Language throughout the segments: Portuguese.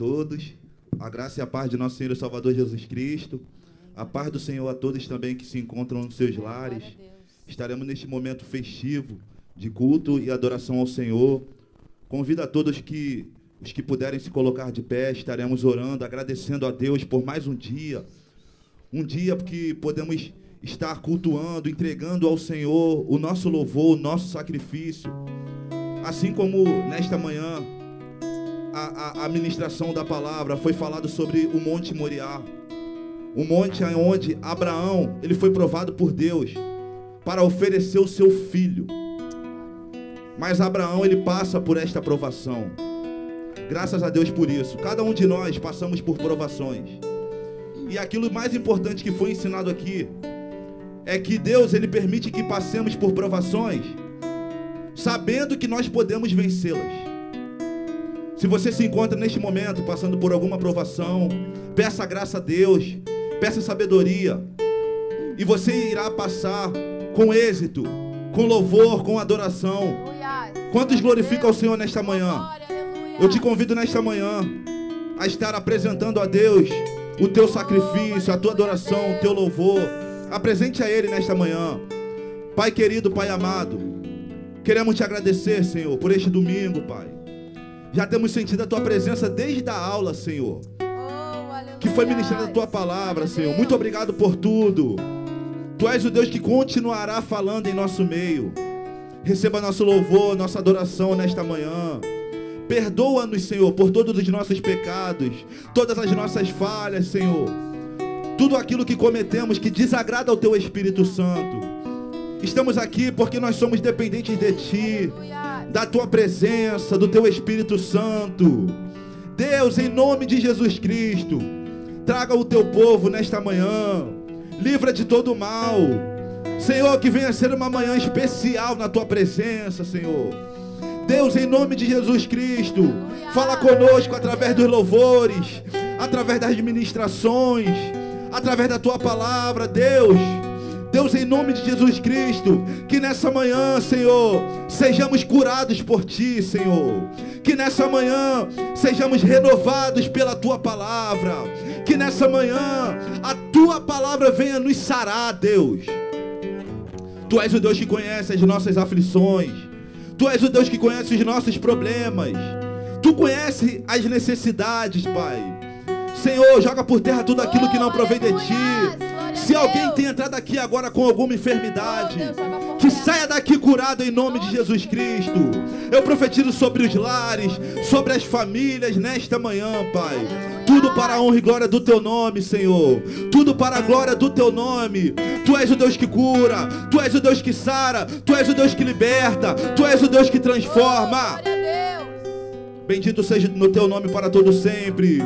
todos. A graça e a paz de nosso Senhor e Salvador Jesus Cristo. A paz do Senhor a todos também que se encontram nos seus lares. Estaremos neste momento festivo de culto e adoração ao Senhor. Convido a todos que os que puderem se colocar de pé, estaremos orando, agradecendo a Deus por mais um dia. Um dia que podemos estar cultuando, entregando ao Senhor o nosso louvor, o nosso sacrifício. Assim como nesta manhã a, a, a ministração da palavra foi falado sobre o Monte Moriá, o monte onde Abraão ele foi provado por Deus para oferecer o seu filho. Mas Abraão ele passa por esta provação. Graças a Deus por isso. Cada um de nós passamos por provações. E aquilo mais importante que foi ensinado aqui é que Deus ele permite que passemos por provações, sabendo que nós podemos vencê-las. Se você se encontra neste momento passando por alguma provação, peça graça a Deus, peça sabedoria, e você irá passar com êxito, com louvor, com adoração. Quantos glorificam o Senhor nesta manhã? Eu te convido nesta manhã a estar apresentando a Deus o teu sacrifício, a tua adoração, o teu louvor. Apresente a Ele nesta manhã. Pai querido, Pai amado, queremos te agradecer, Senhor, por este domingo, Pai. Já temos sentido a tua presença desde a aula, Senhor. Que foi ministrada a tua palavra, Senhor. Muito obrigado por tudo. Tu és o Deus que continuará falando em nosso meio. Receba nosso louvor, nossa adoração nesta manhã. Perdoa-nos, Senhor, por todos os nossos pecados, todas as nossas falhas, Senhor. Tudo aquilo que cometemos que desagrada ao teu Espírito Santo. Estamos aqui porque nós somos dependentes de ti da tua presença, do teu Espírito Santo. Deus, em nome de Jesus Cristo, traga o teu povo nesta manhã, livra de todo mal. Senhor, que venha ser uma manhã especial na tua presença, Senhor. Deus, em nome de Jesus Cristo, fala conosco através dos louvores, através das ministrações, através da tua palavra, Deus. Deus, em nome de Jesus Cristo, que nessa manhã, Senhor, sejamos curados por Ti, Senhor. Que nessa manhã sejamos renovados pela Tua palavra. Que nessa manhã a Tua palavra venha nos sarar, Deus. Tu és o Deus que conhece as nossas aflições. Tu és o Deus que conhece os nossos problemas. Tu conhece as necessidades, Pai. Senhor, joga por terra tudo aquilo que não provém de Ti. Se alguém tem entrado aqui agora com alguma enfermidade, que saia daqui curado em nome de Jesus Cristo. Eu profetizo sobre os lares, sobre as famílias nesta manhã, Pai. Tudo para a honra e glória do teu nome, Senhor. Tudo para a glória do teu nome. Tu és o Deus que cura, tu és o Deus que sara, tu és o Deus que liberta, tu és o Deus que transforma. Bendito seja no teu nome para todo sempre.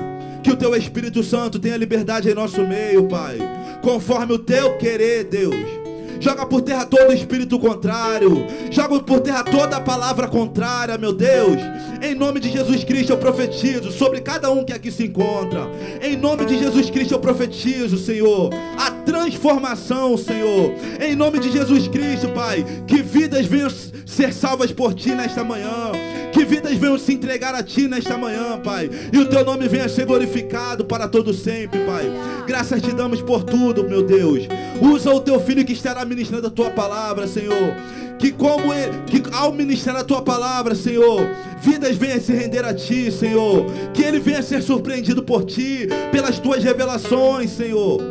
Que o teu Espírito Santo tenha liberdade em nosso meio, Pai. Conforme o teu querer, Deus. Joga por terra todo espírito contrário. Joga por terra toda palavra contrária, meu Deus. Em nome de Jesus Cristo eu profetizo sobre cada um que aqui se encontra. Em nome de Jesus Cristo eu profetizo, Senhor, a transformação, Senhor. Em nome de Jesus Cristo, Pai, que vidas venham ser salvas por ti nesta manhã. Que vidas venham se entregar a Ti nesta manhã, Pai. E o Teu nome venha ser glorificado para todo sempre, Pai. Graças te damos por tudo, meu Deus. Usa o Teu Filho que estará ministrando a Tua palavra, Senhor. Que como ele, que ao ministrar a Tua palavra, Senhor, vidas venham se render a Ti, Senhor. Que Ele venha ser surpreendido por Ti, pelas Tuas revelações, Senhor.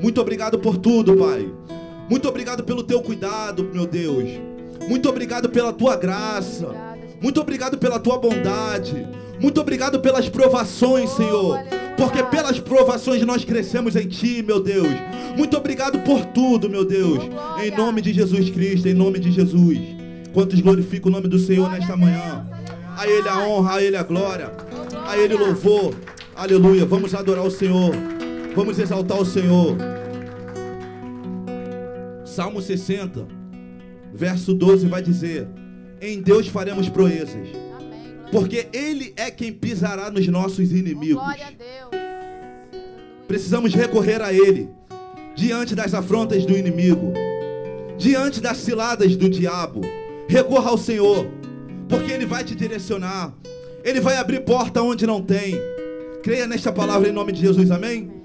Muito obrigado por tudo, Pai. Muito obrigado pelo Teu cuidado, meu Deus. Muito obrigado pela Tua graça. Muito obrigado pela tua bondade. Muito obrigado pelas provações, Senhor. Porque pelas provações nós crescemos em Ti, meu Deus. Muito obrigado por tudo, meu Deus. Em nome de Jesus Cristo, em nome de Jesus. Quantos glorificam o nome do Senhor nesta manhã. A Ele a honra, a Ele a glória. A Ele o louvor. Aleluia. Vamos adorar o Senhor. Vamos exaltar o Senhor. Salmo 60, verso 12 vai dizer em Deus faremos proezas. Porque Ele é quem pisará nos nossos inimigos. Precisamos recorrer a Ele diante das afrontas do inimigo, diante das ciladas do diabo. Recorra ao Senhor, porque Ele vai te direcionar. Ele vai abrir porta onde não tem. Creia nesta palavra em nome de Jesus, amém? Senhor,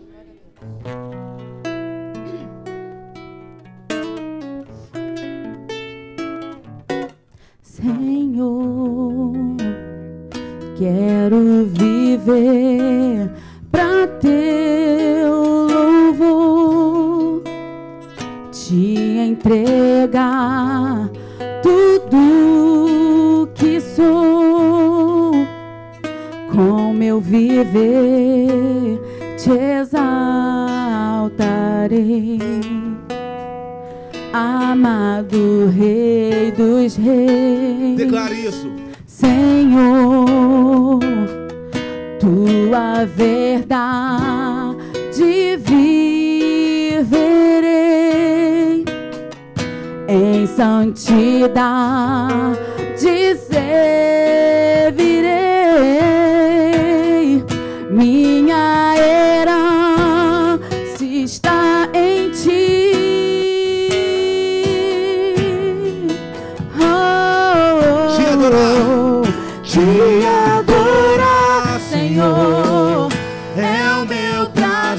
quero viver para teu louvor, te entregar tudo que sou, com meu viver te exaltarei amado Rei dos Reis. Declare isso. Senhor, tua verdade viverei em santidade servirei.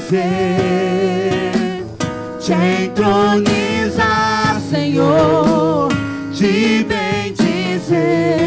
Te entronizar, Senhor, te bendizer.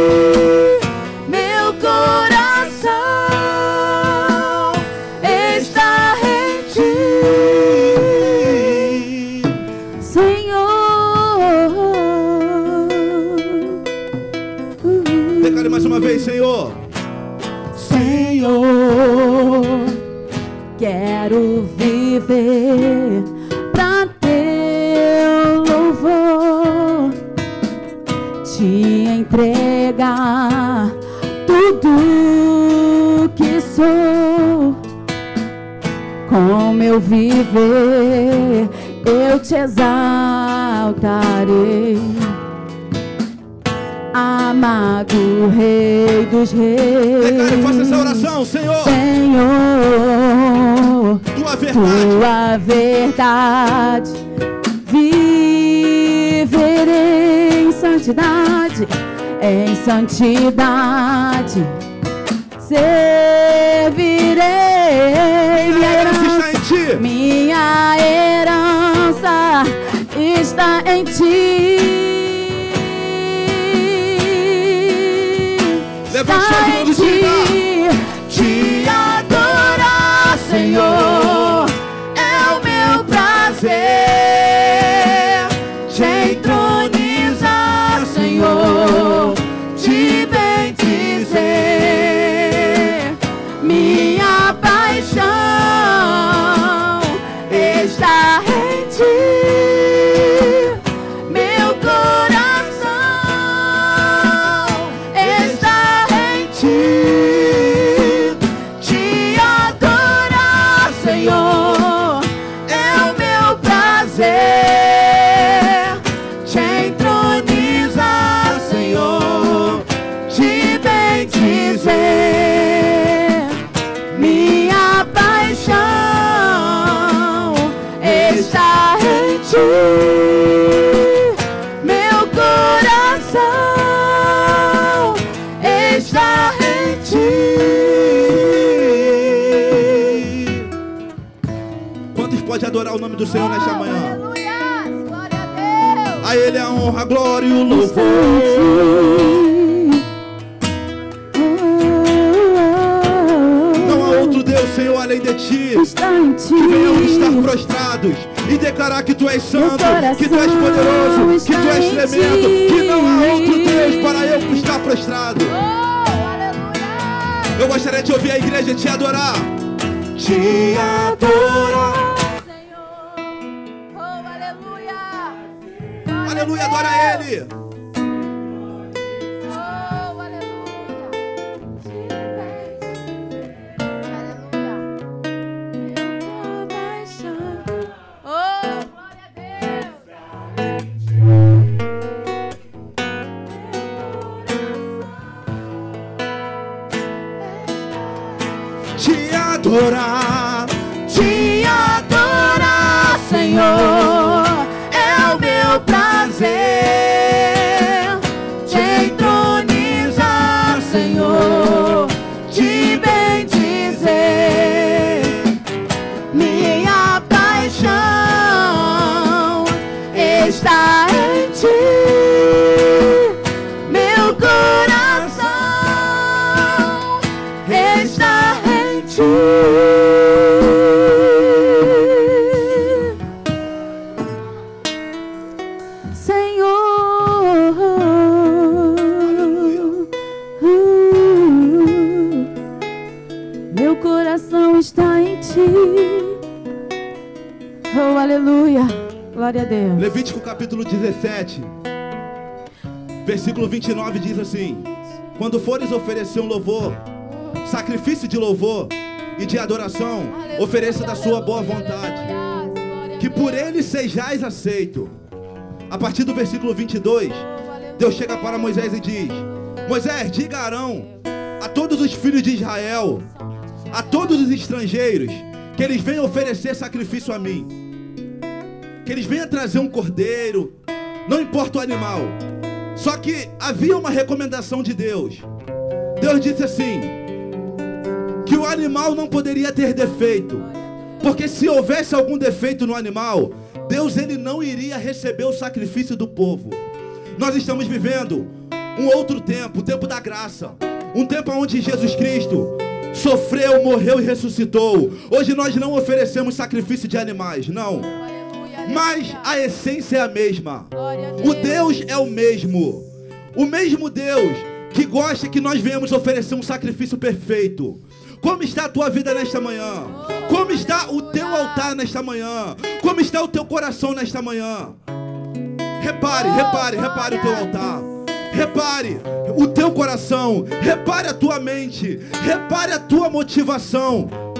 entregar tudo que sou. Com meu viver, eu te exaltarei amado Rei dos Reis. Declare, faça essa oração, Senhor. Senhor, Tua verdade. tua verdade viverei em santidade, em santidade servirei minha herança está herança em ti. minha herança está em ti. Levante Está em e ti. Do Senhor nesta manhã? A Ele a honra, a glória e o louvor. Não há outro Deus, Senhor, além de ti. Que venhamos estar prostrados e declarar que tu és santo, que tu és poderoso, que tu és tremendo, que não há outro Deus para eu estar prostrado. Oh! Eu gostaria de ouvir a igreja te adorar. Te adorar. Adora Ele. 9 diz assim: Quando fores oferecer um louvor, sacrifício de louvor e de adoração, ofereça da sua boa vontade, que por ele sejais aceito. A partir do versículo 22, Deus chega para Moisés e diz: Moisés, diga a Arão, a todos os filhos de Israel, a todos os estrangeiros, que eles venham oferecer sacrifício a mim, que eles venham trazer um cordeiro, não importa o animal, só que havia uma recomendação de Deus. Deus disse assim: que o animal não poderia ter defeito, porque se houvesse algum defeito no animal, Deus ele não iria receber o sacrifício do povo. Nós estamos vivendo um outro tempo, o tempo da graça, um tempo onde Jesus Cristo sofreu, morreu e ressuscitou. Hoje nós não oferecemos sacrifício de animais, não. Mas a essência é a mesma. O Deus é o mesmo. O mesmo Deus que gosta que nós venhamos oferecer um sacrifício perfeito. Como está a tua vida nesta manhã? Como está o teu altar nesta manhã? Como está o teu coração nesta manhã? Repare, repare, repare o teu altar. Repare o teu coração. Repare a tua mente. Repare a tua motivação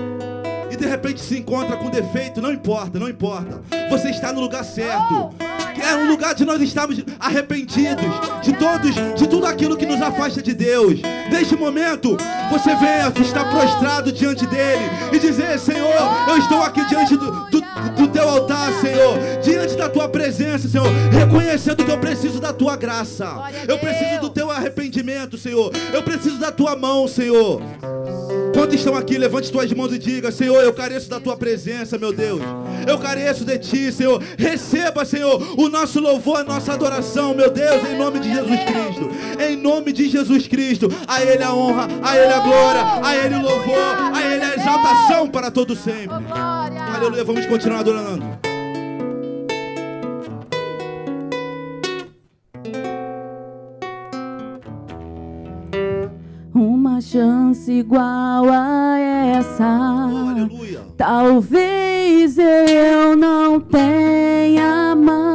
e de repente se encontra com defeito, não importa, não importa. Você está no lugar certo. É um lugar de nós estarmos arrependidos de todos, de tudo aquilo que nos afasta de Deus. Neste momento, você venha estar prostrado diante dele e dizer: Senhor, eu estou aqui diante do, do, do teu altar, Senhor, diante da tua presença, Senhor, reconhecendo que eu preciso da tua graça, eu preciso do teu arrependimento, Senhor, eu preciso da tua mão, Senhor. Quantos estão aqui? Levante suas mãos e diga: Senhor, eu careço da tua presença, meu Deus. Eu careço de ti, Senhor. Receba, Senhor, o nosso louvor, a nossa adoração, meu Deus, em nome de Jesus Cristo. Em nome de Jesus Cristo. A Ele a honra, a Ele a glória, a Ele o louvor, a Ele a exaltação para todo sempre. Glória. Aleluia, vamos continuar adorando. Chance igual a essa. Aleluia. Talvez eu não tenha mais.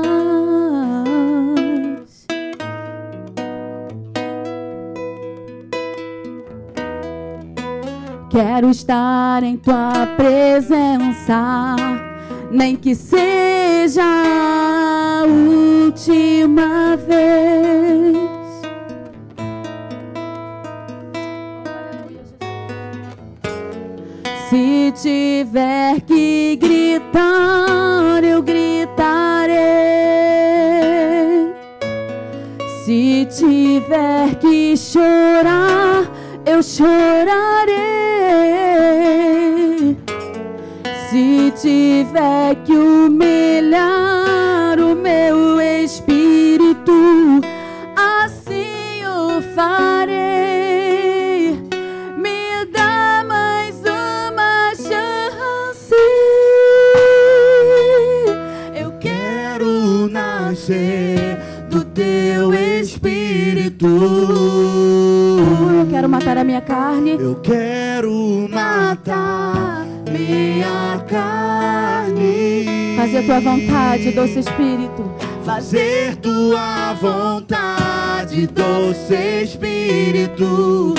Quero estar em tua presença, nem que seja a última vez. Se tiver que gritar, eu gritarei. Se tiver que chorar, eu chorarei. Se tiver que humilhar o meu espírito, assim eu farei. do teu espírito. Eu quero matar a minha carne. Eu quero matar minha carne. Fazer tua vontade, doce espírito. Fazer tua vontade, doce espírito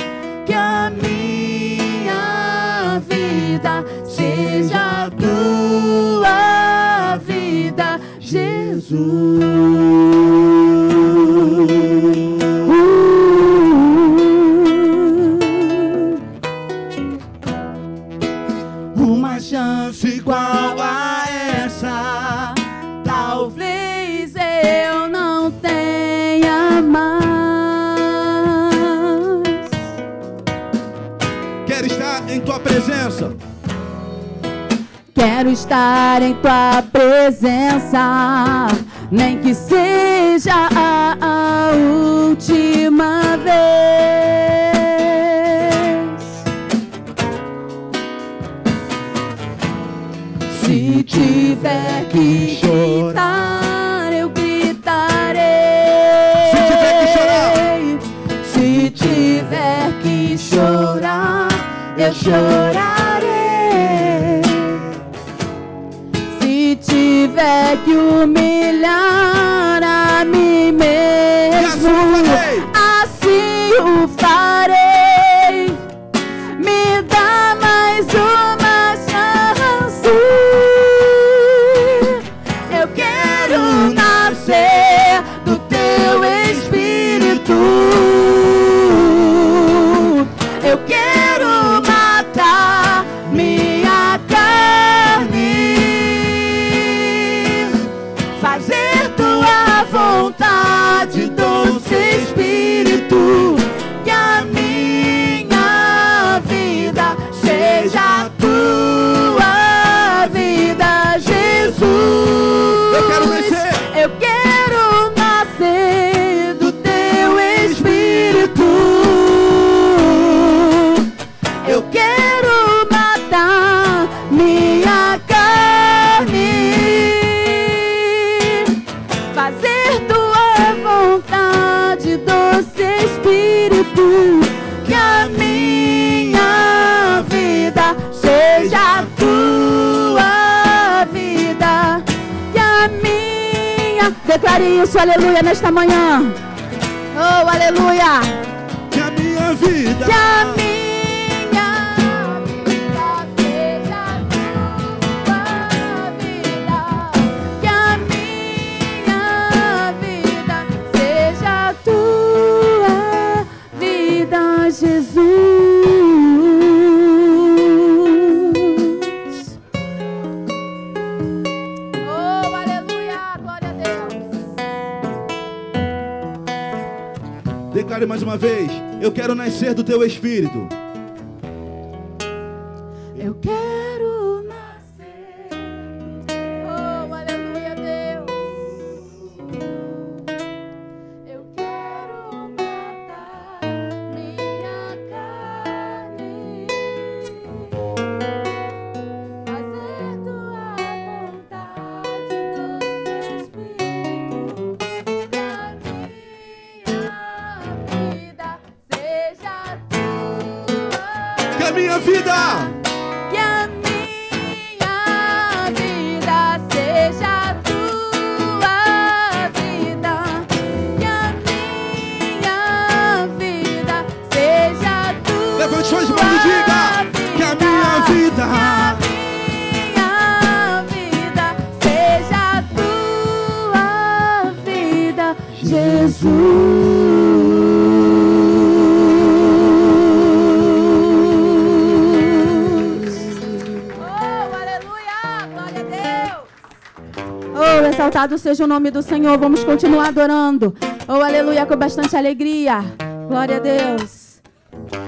Louvado seja o nome do Senhor. Vamos continuar adorando. Oh, aleluia, com bastante alegria. Glória a Deus.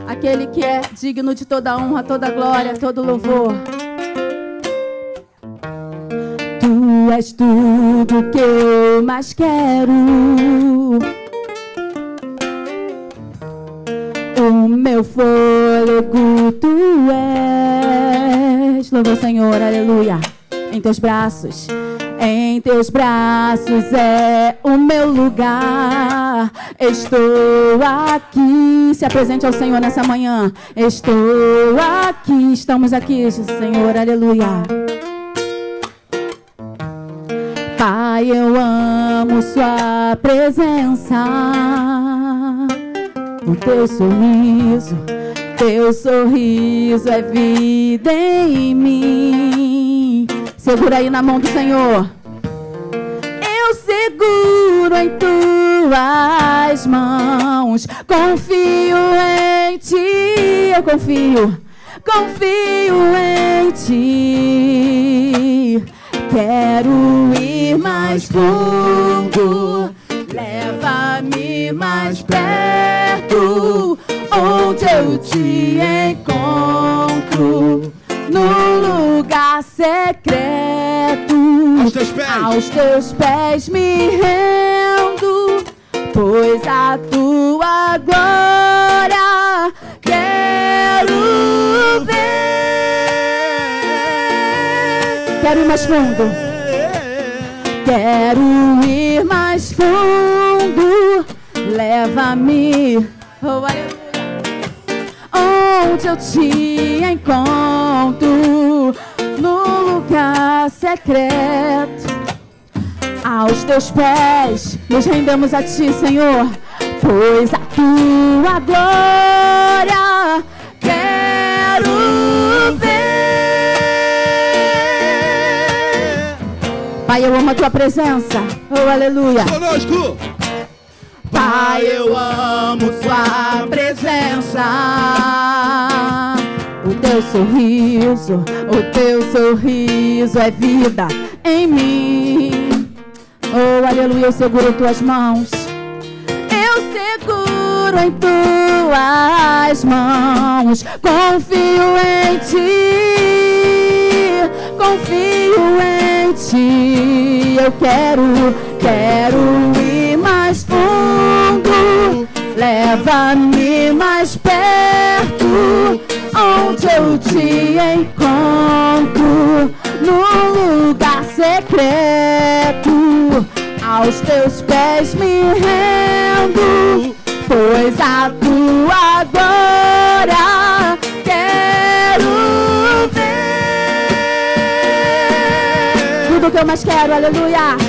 Aquele que é digno de toda honra, toda glória, todo louvor. Tu és tudo que eu mais quero. O meu fôlego tu és. Louvou, Senhor, aleluia. Em teus braços. Em teus braços é o meu lugar. Estou aqui. Se apresente ao Senhor nessa manhã. Estou aqui. Estamos aqui, Senhor. Aleluia. Pai, eu amo Sua presença. O teu sorriso, teu sorriso é vida em mim. Segura aí na mão do Senhor. Eu seguro em tuas mãos. Confio em ti. Eu confio. Confio em ti. Quero ir mais fundo. Leva-me mais perto. Onde eu te encontro. No lugar secreto. Aos teus pés. Aos teus pés me rendo, pois a tua glória quero ver. Quero ir mais fundo. Quero ir mais fundo. Leva-me. Oh, onde eu te encontro no lugar secreto. Aos teus pés nos rendemos a ti, Senhor, pois a tua glória quero ver. Pai, eu amo a tua presença. Oh, aleluia. Conosco. Pai, eu amo Sua presença. O teu sorriso, o teu sorriso é vida em mim. Oh, aleluia, eu seguro em tuas mãos. Eu seguro em tuas mãos. Confio em ti. Confio em ti. Eu quero, quero ir mais fundo. Leva-me mais perto. Onde eu te encontro. No lugar secreto. Aos teus pés me rendo. Pois a tua glória quero ver. Tudo que eu mais quero, aleluia.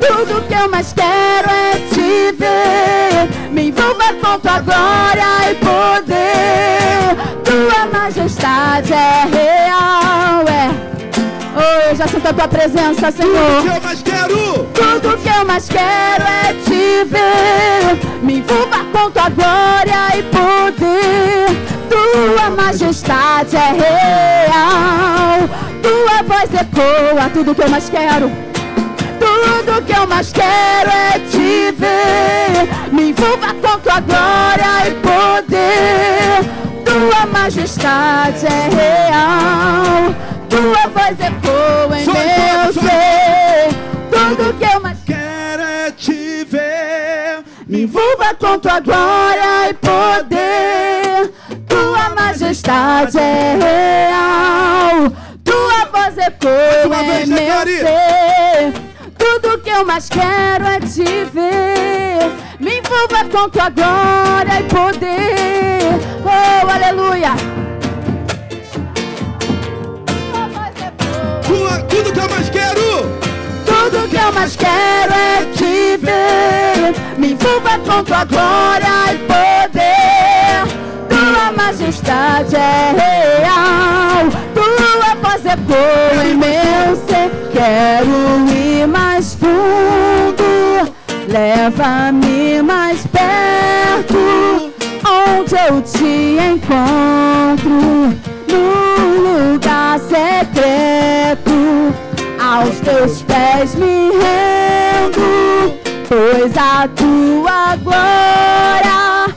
Tudo que eu mais quero é te ver. Me envolva com tua glória e poder. Tua majestade é real, é. Oh, eu já sinto a tua presença, Senhor. O que eu mais quero? Tudo que eu mais quero é te ver. Me envolva com tua glória e poder. Tua majestade é real. Tua voz ecoa. Tudo que eu mais quero. Tudo que eu mais quero é te ver. Me envolva com tua glória e poder. Tua majestade é real. Tua voz ecoa em Só meu só ser. Tudo que eu mais Quero é te ver. me envolva com tua glória e poder. Tua majestade é real. Tua voz ecoa uma em vez, meu ser. Eu mais quero é te ver. Me envolva com tua glória e poder. Oh, aleluia. Tua tudo que eu mais quero. Tudo que eu mais quero é te ver. Me envolva com tua glória e poder. Tua majestade é real. Tua voz ecoa em meu ser. Quero ir mais fundo. Leva-me mais perto. Onde eu te encontro. No lugar secreto aos teus pés me rendo, pois a tua glória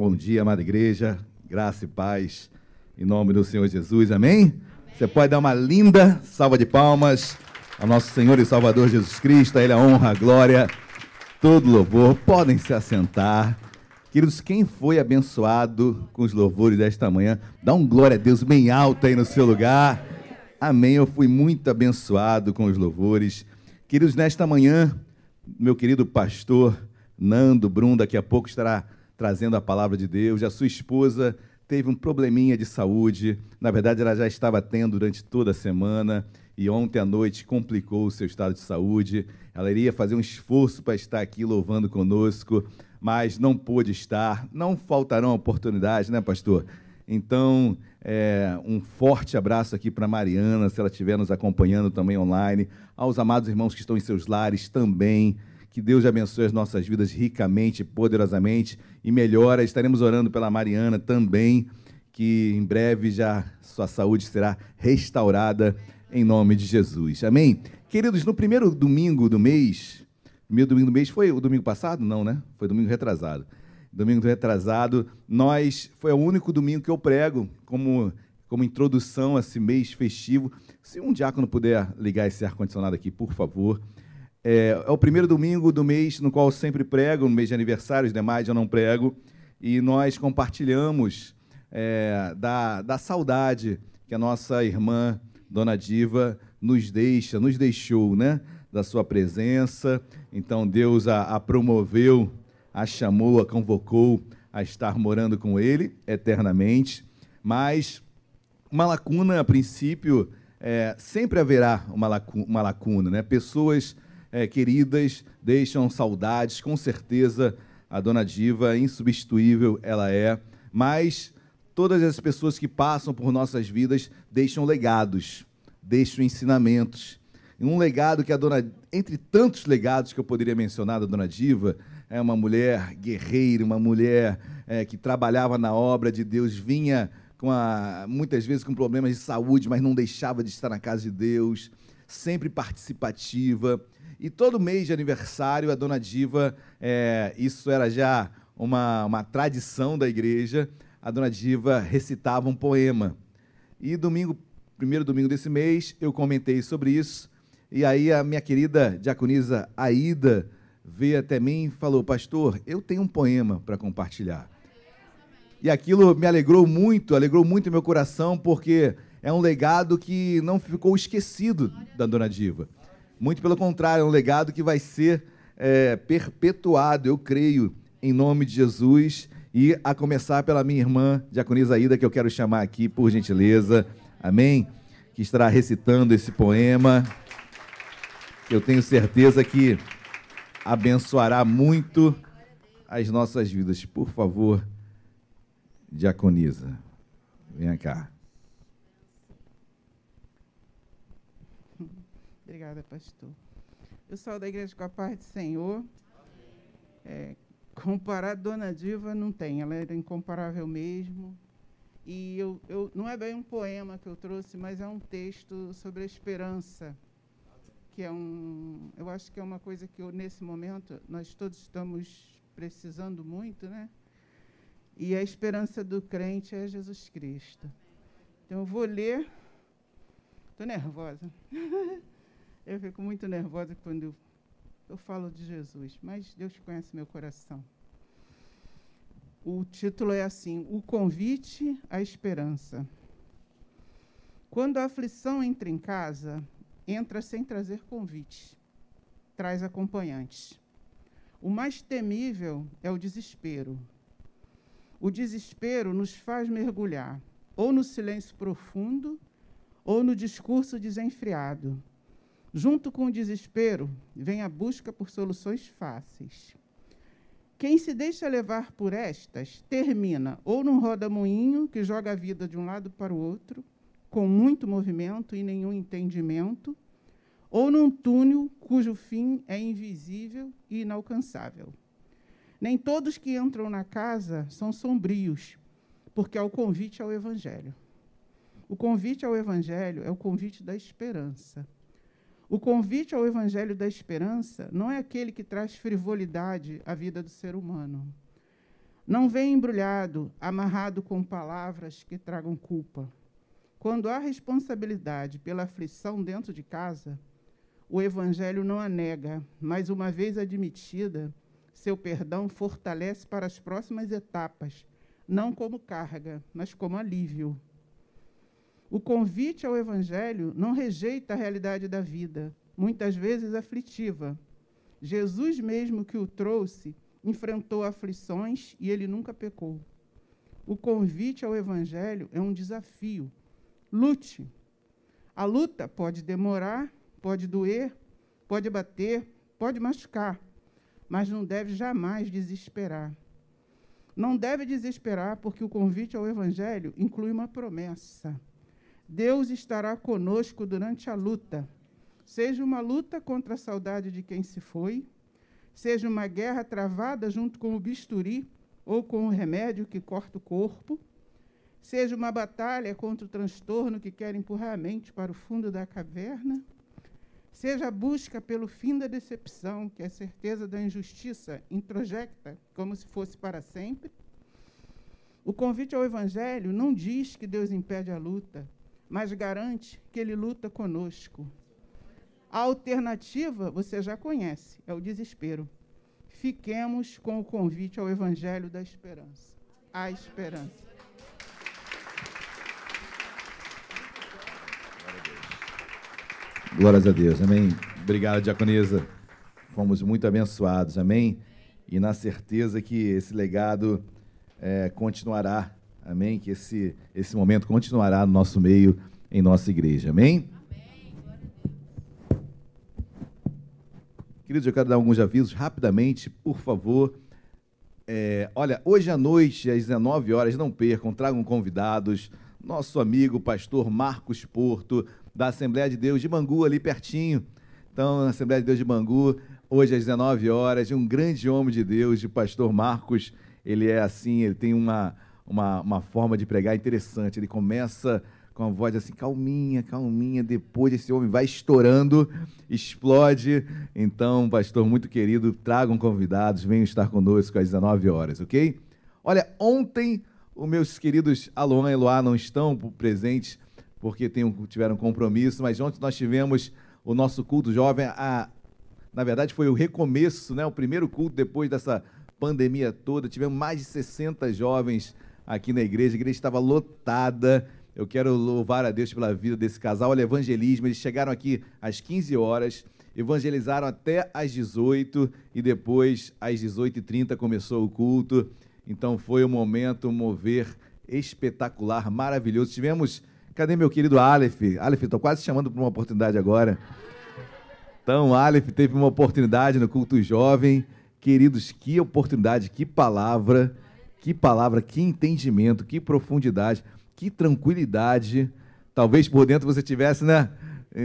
Bom dia, amada igreja, graça e paz, em nome do Senhor Jesus, amém? Você pode dar uma linda salva de palmas ao nosso Senhor e Salvador Jesus Cristo, a Ele a honra, a glória, todo louvor. Podem se assentar. Queridos, quem foi abençoado com os louvores desta manhã, dá um glória a Deus bem alto aí no seu lugar. Amém. Eu fui muito abençoado com os louvores. Queridos, nesta manhã, meu querido pastor Nando Brum, daqui a pouco estará trazendo a palavra de Deus. A sua esposa teve um probleminha de saúde. Na verdade, ela já estava tendo durante toda a semana e ontem à noite complicou o seu estado de saúde. Ela iria fazer um esforço para estar aqui louvando conosco, mas não pôde estar. Não faltarão oportunidades, né, pastor? Então, é, um forte abraço aqui para Mariana, se ela estiver nos acompanhando também online, aos amados irmãos que estão em seus lares também. Que Deus abençoe as nossas vidas ricamente, poderosamente e melhora. Estaremos orando pela Mariana também, que em breve já sua saúde será restaurada em nome de Jesus. Amém? Queridos, no primeiro domingo do mês, primeiro domingo do mês foi o domingo passado? Não, né? Foi domingo retrasado. Domingo retrasado, nós foi o único domingo que eu prego como como introdução a esse mês festivo. Se um diácono puder ligar esse ar condicionado aqui, por favor. É, é, o primeiro domingo do mês no qual eu sempre prego, no mês de aniversário, os demais eu não prego, e nós compartilhamos é, da, da saudade que a nossa irmã Dona Diva nos deixa, nos deixou, né? Da sua presença. Então Deus a, a promoveu, a chamou, a convocou a estar morando com Ele eternamente. Mas uma lacuna, a princípio, é, sempre haverá uma lacuna, uma lacuna né? Pessoas é, queridas deixam saudades, com certeza a Dona Diva, insubstituível ela é, mas todas as pessoas que passam por nossas vidas deixam legados, deixam ensinamentos. E um legado que a Dona, entre tantos legados que eu poderia mencionar da Dona Diva, é uma mulher guerreira, uma mulher é, que trabalhava na obra de Deus, vinha com a, muitas vezes com problemas de saúde, mas não deixava de estar na casa de Deus, sempre participativa. E todo mês de aniversário, a dona Diva, é, isso era já uma, uma tradição da igreja, a dona Diva recitava um poema. E domingo, primeiro domingo desse mês, eu comentei sobre isso. E aí a minha querida diaconisa Aida veio até mim e falou: Pastor, eu tenho um poema para compartilhar. E aquilo me alegrou muito, alegrou muito meu coração, porque é um legado que não ficou esquecido da Dona Diva. Muito pelo contrário, é um legado que vai ser é, perpetuado, eu creio, em nome de Jesus. E a começar pela minha irmã, Diaconisa Aida, que eu quero chamar aqui, por gentileza. Amém? Que estará recitando esse poema. Eu tenho certeza que abençoará muito as nossas vidas. Por favor, Diaconisa, venha cá. Obrigada, pastor. Eu da igreja com a paz do Senhor. É, comparar Dona Diva não tem, ela era incomparável mesmo. E eu, eu, não é bem um poema que eu trouxe, mas é um texto sobre a esperança, que é um, eu acho que é uma coisa que eu, nesse momento nós todos estamos precisando muito, né? E a esperança do crente é Jesus Cristo. Então eu vou ler. Estou nervosa. Eu fico muito nervosa quando eu, eu falo de Jesus, mas Deus conhece meu coração. O título é assim: O convite à esperança. Quando a aflição entra em casa, entra sem trazer convite, traz acompanhantes. O mais temível é o desespero. O desespero nos faz mergulhar ou no silêncio profundo ou no discurso desenfreado Junto com o desespero, vem a busca por soluções fáceis. Quem se deixa levar por estas termina ou num roda-moinho que joga a vida de um lado para o outro, com muito movimento e nenhum entendimento, ou num túnel cujo fim é invisível e inalcançável. Nem todos que entram na casa são sombrios, porque é o convite ao Evangelho. O convite ao Evangelho é o convite da esperança o convite ao Evangelho da Esperança não é aquele que traz frivolidade à vida do ser humano. Não vem embrulhado, amarrado com palavras que tragam culpa. Quando há responsabilidade pela aflição dentro de casa, o Evangelho não a nega, mas, uma vez admitida, seu perdão fortalece para as próximas etapas, não como carga, mas como alívio. O convite ao Evangelho não rejeita a realidade da vida, muitas vezes aflitiva. Jesus mesmo que o trouxe enfrentou aflições e ele nunca pecou. O convite ao Evangelho é um desafio. Lute. A luta pode demorar, pode doer, pode bater, pode machucar, mas não deve jamais desesperar. Não deve desesperar, porque o convite ao Evangelho inclui uma promessa. Deus estará conosco durante a luta, seja uma luta contra a saudade de quem se foi, seja uma guerra travada junto com o bisturi ou com o remédio que corta o corpo, seja uma batalha contra o transtorno que quer empurrar a mente para o fundo da caverna, seja a busca pelo fim da decepção, que é a certeza da injustiça introjecta como se fosse para sempre. O convite ao Evangelho não diz que Deus impede a luta, mas garante que Ele luta conosco. A alternativa você já conhece, é o desespero. Fiquemos com o convite ao Evangelho da esperança. A esperança. Glórias a Deus, amém. Obrigado, diaconisa. Fomos muito abençoados, amém. E na certeza que esse legado eh, continuará, amém. Que esse, esse momento continuará no nosso meio, em nossa igreja, amém. Queridos, eu quero dar alguns avisos rapidamente, por favor. É, olha, hoje à noite, às 19 horas, não percam, tragam convidados. Nosso amigo pastor Marcos Porto, da Assembleia de Deus de Bangu, ali pertinho. Então, na Assembleia de Deus de Bangu, hoje às 19 horas, um grande homem de Deus, de pastor Marcos. Ele é assim, ele tem uma, uma, uma forma de pregar interessante. Ele começa com a voz assim, calminha, calminha. Depois esse homem vai estourando, explode. Então, pastor muito querido, tragam convidados, venham estar conosco às 19 horas, ok? Olha, ontem os meus queridos Aloan e Eloá não estão presentes porque tiveram compromisso, mas ontem nós tivemos o nosso culto jovem. A, na verdade, foi o recomeço, né? o primeiro culto depois dessa pandemia toda. Tivemos mais de 60 jovens aqui na igreja, a igreja estava lotada. Eu quero louvar a Deus pela vida desse casal. Olha, evangelismo, eles chegaram aqui às 15 horas, evangelizaram até às 18 e depois às 18h30 começou o culto. Então foi um momento, um mover espetacular, maravilhoso. Tivemos, cadê meu querido Aleph? Aleph, estou quase chamando para uma oportunidade agora. Então, Aleph teve uma oportunidade no culto jovem. Queridos, que oportunidade, que palavra, que palavra, que entendimento, que profundidade, que tranquilidade. Talvez por dentro você tivesse, né?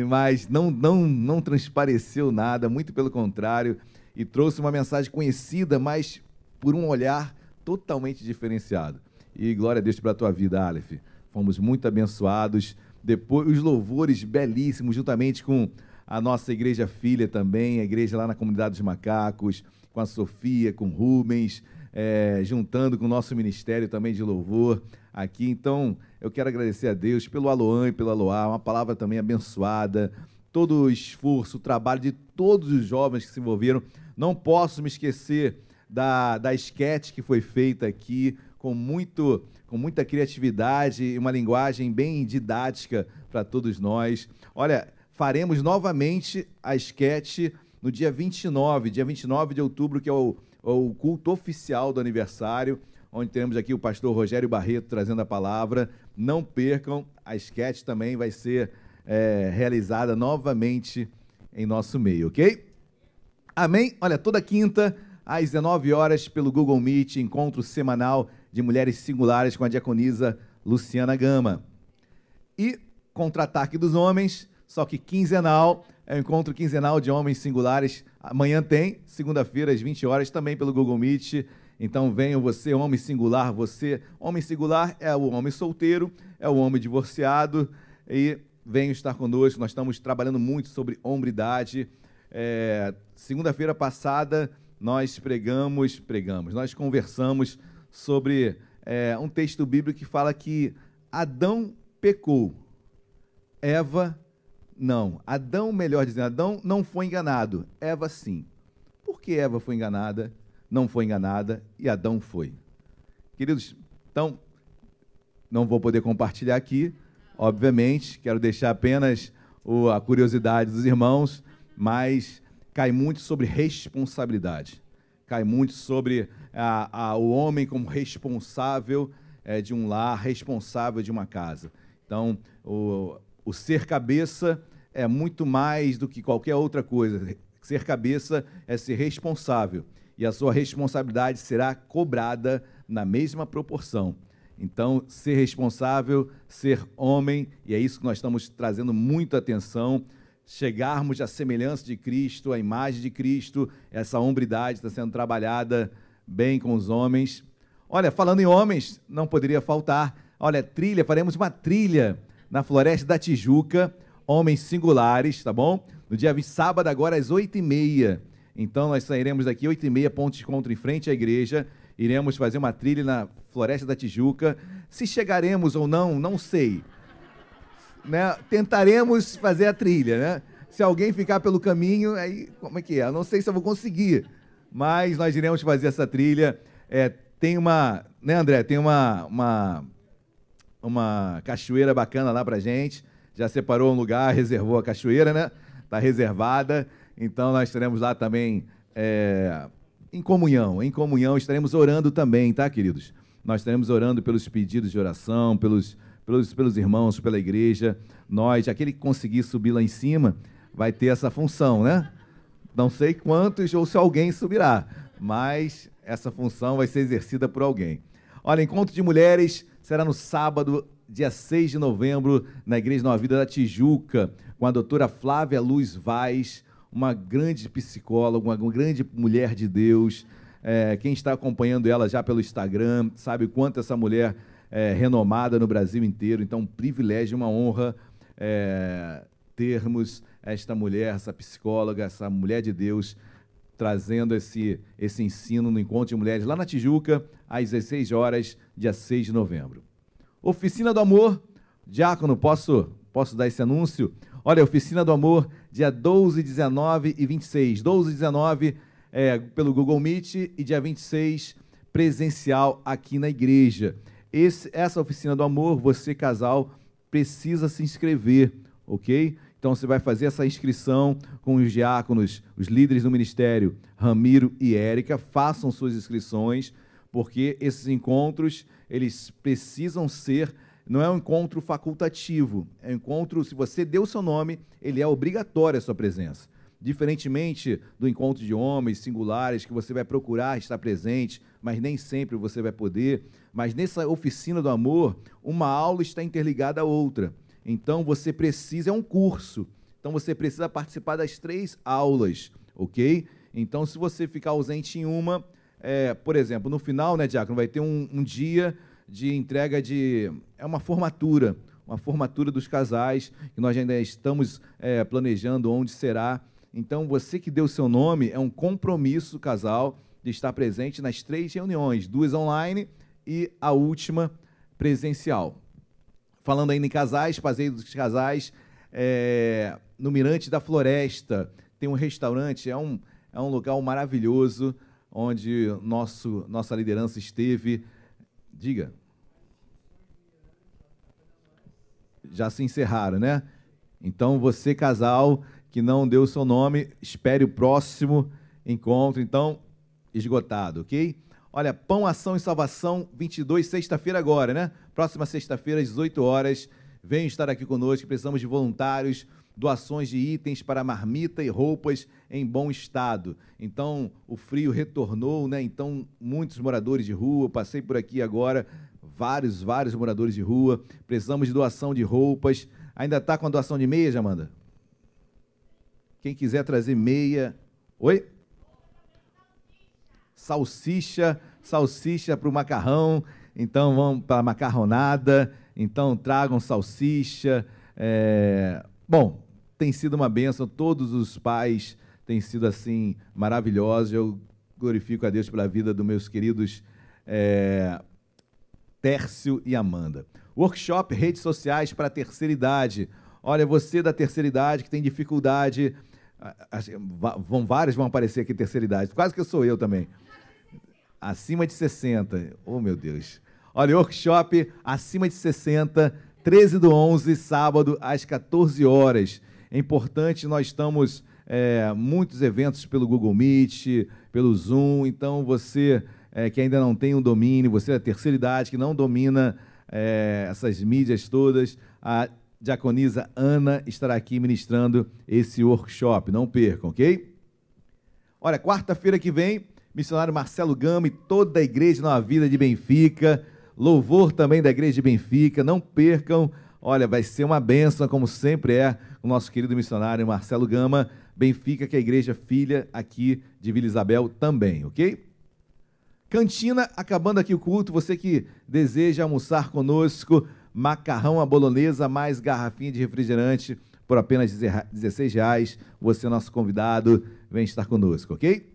Mas não, não, não transpareceu nada, muito pelo contrário, e trouxe uma mensagem conhecida, mas por um olhar totalmente diferenciado. E glória a Deus pela tua vida, Aleph. Fomos muito abençoados. Depois, os louvores belíssimos, juntamente com a nossa igreja filha também, a igreja lá na comunidade dos macacos, com a Sofia, com Rubens, eh, juntando com o nosso ministério também de louvor aqui. Então, eu quero agradecer a Deus pelo Aloan e pelo Aloá, uma palavra também abençoada, todo o esforço, o trabalho de todos os jovens que se envolveram. Não posso me esquecer da, da sketch que foi feita aqui, com, muito, com muita criatividade e uma linguagem bem didática para todos nós. Olha, faremos novamente a sketch no dia 29, dia 29 de outubro, que é o, o culto oficial do aniversário, onde temos aqui o pastor Rogério Barreto trazendo a palavra. Não percam, a sketch também vai ser eh, realizada novamente em nosso meio, ok? Amém? Olha, toda quinta, às 19 horas, pelo Google Meet, encontro semanal de mulheres singulares com a diaconisa Luciana Gama. E contra-ataque dos homens, só que quinzenal, é o encontro quinzenal de homens singulares. Amanhã tem, segunda-feira, às 20 horas, também pelo Google Meet. Então venham você, homem singular, você. Homem singular é o homem solteiro, é o homem divorciado. E venham estar conosco. Nós estamos trabalhando muito sobre hombridade. É, Segunda-feira passada, nós pregamos, pregamos, nós conversamos sobre é, um texto bíblico que fala que Adão pecou, Eva não. Adão, melhor dizendo, Adão não foi enganado, Eva sim. Por que Eva foi enganada, não foi enganada e Adão foi? Queridos, então, não vou poder compartilhar aqui, obviamente, quero deixar apenas o- a curiosidade dos irmãos, mas cai muito sobre responsabilidade. Cai muito sobre a- a- o homem como responsável eh, de um lar, responsável de uma casa. Então, o, o ser cabeça é muito mais do que qualquer outra coisa. Ser cabeça é ser responsável. E a sua responsabilidade será cobrada na mesma proporção. Então, ser responsável, ser homem, e é isso que nós estamos trazendo muita atenção, chegarmos à semelhança de Cristo, à imagem de Cristo, essa hombridade está sendo trabalhada bem com os homens. Olha, falando em homens, não poderia faltar. Olha, trilha, faremos uma trilha na Floresta da Tijuca, homens singulares, tá bom? No dia 20, sábado, agora às 8h30. Então, nós sairemos daqui 8h30, ponto de encontro em frente à igreja. Iremos fazer uma trilha na Floresta da Tijuca. Se chegaremos ou não, não sei. Né? Tentaremos fazer a trilha, né? Se alguém ficar pelo caminho, aí como é que é? Eu não sei se eu vou conseguir, mas nós iremos fazer essa trilha. É, tem uma, né, André? Tem uma, uma, uma cachoeira bacana lá pra gente. Já separou um lugar, reservou a cachoeira, né? Está reservada. Então nós estaremos lá também é, em comunhão. Em comunhão estaremos orando também, tá, queridos? Nós estaremos orando pelos pedidos de oração, pelos, pelos, pelos irmãos, pela igreja. Nós, aquele que conseguir subir lá em cima, vai ter essa função, né? Não sei quantos ou se alguém subirá, mas essa função vai ser exercida por alguém. Olha, encontro de mulheres será no sábado, dia 6 de novembro, na Igreja Nova Vida da Tijuca, com a doutora Flávia Luz Vaz, uma grande psicóloga, uma grande mulher de Deus. É, quem está acompanhando ela já pelo Instagram sabe quanto essa mulher é renomada no Brasil inteiro. Então, um privilégio, uma honra é, termos esta mulher, essa psicóloga, essa mulher de Deus, trazendo esse, esse ensino no Encontro de Mulheres lá na Tijuca, às 16 horas, dia 6 de novembro. Oficina do Amor, Diácono, posso, posso dar esse anúncio? Olha, Oficina do Amor, dia 12, 19 e 26. 12 e 19 é, pelo Google Meet e dia 26 presencial aqui na igreja. Esse, essa Oficina do Amor, você, casal, precisa se inscrever, ok? Então você vai fazer essa inscrição com os diáconos, os líderes do ministério, Ramiro e Érica, façam suas inscrições, porque esses encontros, eles precisam ser, não é um encontro facultativo, é um encontro, se você deu o seu nome, ele é obrigatório a sua presença. Diferentemente do encontro de homens singulares, que você vai procurar estar presente, mas nem sempre você vai poder. Mas nessa oficina do amor, uma aula está interligada à outra. Então você precisa, é um curso. Então você precisa participar das três aulas, ok? Então, se você ficar ausente em uma, é, por exemplo, no final, né, Diácono, vai ter um, um dia de entrega de. É uma formatura, uma formatura dos casais, que nós ainda estamos é, planejando onde será. Então, você que deu seu nome, é um compromisso, casal, de estar presente nas três reuniões, duas online e a última presencial. Falando ainda em casais, passeio dos casais, é, no Mirante da Floresta, tem um restaurante, é um, é um local maravilhoso, onde nosso, nossa liderança esteve. Diga. Já se encerraram, né? Então, você, casal, que não deu o seu nome, espere o próximo encontro. Então, esgotado, ok? Olha, Pão, Ação e Salvação, 22, sexta-feira agora, né? Próxima sexta-feira, às 18 horas. Venham estar aqui conosco, precisamos de voluntários, doações de itens para marmita e roupas em bom estado. Então, o frio retornou, né? Então, muitos moradores de rua, passei por aqui agora, vários, vários moradores de rua. Precisamos de doação de roupas. Ainda está com a doação de meia, Jamanda? Quem quiser trazer meia. Oi? Salsicha, salsicha para o macarrão. Então vamos para a macarronada. Então tragam salsicha. É... Bom, tem sido uma bênção. Todos os pais têm sido assim maravilhosos. Eu glorifico a Deus pela vida dos meus queridos é, Tércio e Amanda. Workshop Redes Sociais para a Terceira Idade. Olha, você da terceira idade que tem dificuldade. a- a- va- Vão, vários vão aparecer aqui terceira idade. Quase que sou eu também. Acima de 60. Oh, meu Deus. Olha, workshop acima de 60, 13 do 11, sábado, às 14 horas. É importante, nós estamos é, muitos eventos pelo Google Meet, pelo Zoom, então você é, que ainda não tem um domínio, você é da terceira idade, que não domina é, essas mídias todas, a diaconisa Ana estará aqui ministrando esse workshop, não percam, ok? Olha, quarta-feira que vem, missionário Marcelo Gama e toda a igreja Nova Vida de Benfica, louvor também da igreja de Benfica, não percam. Olha, vai ser uma bênção, como sempre é, o nosso querido missionário Marcelo Gama, Benfica, que é a igreja filha aqui de Vila Isabel também, ok? Cantina, acabando aqui o culto, você que deseja almoçar conosco, macarrão à bolonesa mais garrafinha de refrigerante por apenas 16 reais. Você é nosso convidado, vem estar conosco, ok?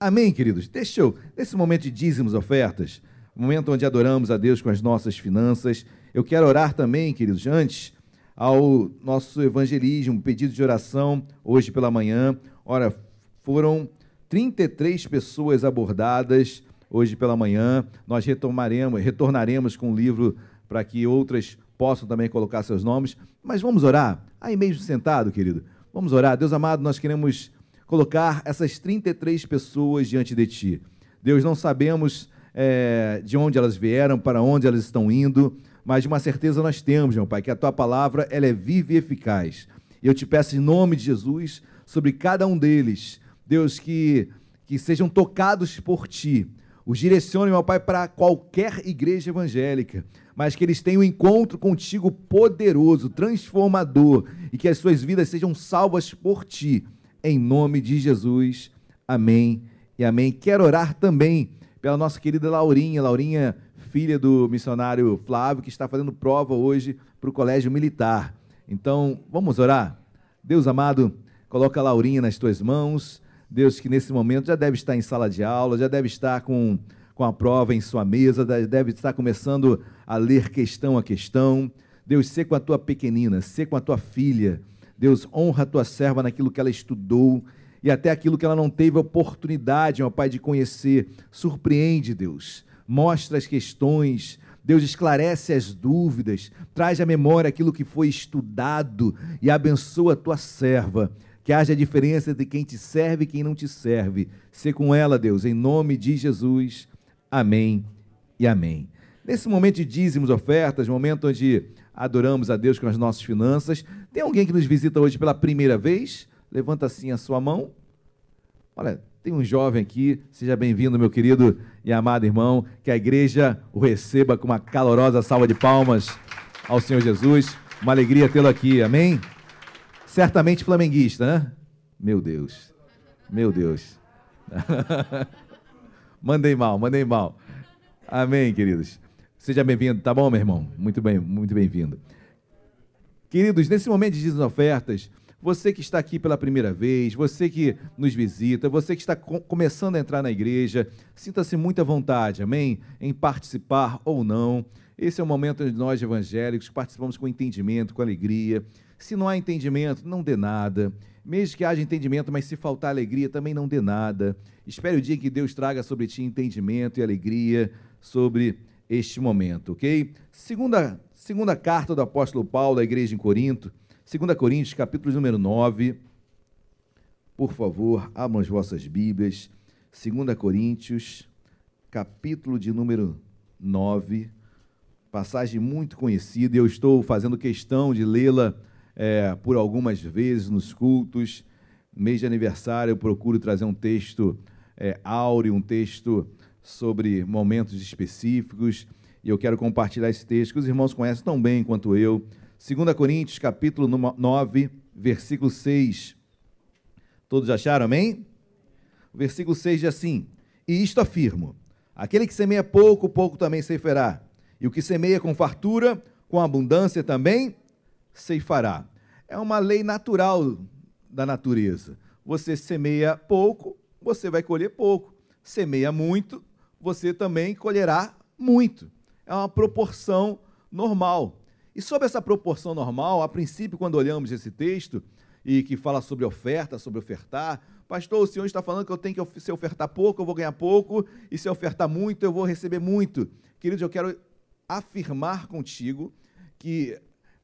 Amém, queridos? Deixa eu, nesse momento de dízimos ofertas, momento onde adoramos a Deus com as nossas finanças, eu quero orar também, queridos, antes ao nosso evangelismo, pedido de oração hoje pela manhã. Ora, foram 33 pessoas abordadas hoje pela manhã. Nós retomaremos, retornaremos com o livro para que outras possam também colocar seus nomes. Mas vamos orar? Aí mesmo sentado, querido. Vamos orar. Deus amado, nós queremos colocar essas 33 pessoas diante de Ti. Deus, não sabemos eh, de onde elas vieram, para onde elas estão indo, mas uma certeza nós temos, meu Pai, que a Tua palavra ela é viva e eficaz. Eu te peço em nome de Jesus, sobre cada um deles, Deus, que, que sejam tocados por Ti. Os direcione, meu Pai, para qualquer igreja evangélica, mas que eles tenham um encontro contigo poderoso, transformador, e que as suas vidas sejam salvas por Ti. Em nome de Jesus. Amém e amém. Quero orar também pela nossa querida Laurinha, Laurinha, filha do missionário Flávio, que está fazendo prova hoje para o colégio militar. Então, vamos orar? Deus amado, coloca a Laurinha nas tuas mãos. Deus, que nesse momento já deve estar em sala de aula, já deve estar com, com a prova em sua mesa, deve estar começando a ler questão a questão. Deus, ser com a tua pequenina, ser com a tua filha. Deus, honra a tua serva naquilo que ela estudou e até aquilo que ela não teve oportunidade, ó Pai, de conhecer. Surpreende, Deus. Mostra as questões. Deus esclarece as dúvidas, traz à memória aquilo que foi estudado e abençoa a tua serva. Que haja diferença entre quem te serve e quem não te serve. Ser com ela, Deus, em nome de Jesus. Amém e amém. Nesse momento de dízimos, ofertas, momento onde adoramos a Deus com as nossas finanças, tem alguém que nos visita hoje pela primeira vez? Levanta assim a sua mão. Olha, tem um jovem aqui, seja bem-vindo, meu querido e amado irmão, que a igreja o receba com uma calorosa salva de palmas ao Senhor Jesus. Uma alegria tê-lo aqui, amém? Certamente flamenguista, né? Meu Deus, meu Deus. mandei mal, mandei mal. Amém, queridos. Seja bem-vindo, tá bom, meu irmão? Muito bem, muito bem-vindo. Queridos, nesse momento de ofertas, você que está aqui pela primeira vez, você que nos visita, você que está co- começando a entrar na igreja, sinta-se muito à vontade, amém? Em participar ou não. Esse é o momento onde nós, evangélicos, participamos com entendimento, com alegria. Se não há entendimento, não dê nada. Mesmo que haja entendimento, mas se faltar alegria, também não dê nada. Espere o dia em que Deus traga sobre ti entendimento e alegria sobre este momento, ok? Segunda, segunda carta do apóstolo Paulo à igreja em Corinto, 2 Coríntios, capítulo número 9. Por favor, abram as vossas Bíblias. 2 Coríntios, capítulo de número 9. Passagem muito conhecida, e eu estou fazendo questão de lê-la eh, por algumas vezes nos cultos. Mês de aniversário, eu procuro trazer um texto eh, áureo, um texto sobre momentos específicos, e eu quero compartilhar esse texto que os irmãos conhecem tão bem quanto eu. 2 Coríntios, capítulo numa- 9, versículo 6. Todos acharam, amém? O versículo 6 diz assim: E isto afirmo: aquele que semeia pouco, pouco também ceifará. E o que semeia com fartura, com abundância também ceifará. É uma lei natural da natureza. Você semeia pouco, você vai colher pouco. Semeia muito, você também colherá muito. É uma proporção normal. E sobre essa proporção normal, a princípio, quando olhamos esse texto, e que fala sobre oferta, sobre ofertar, pastor, o senhor está falando que eu tenho que, se ofertar pouco, eu vou ganhar pouco, e se ofertar muito, eu vou receber muito. Queridos, eu quero afirmar contigo que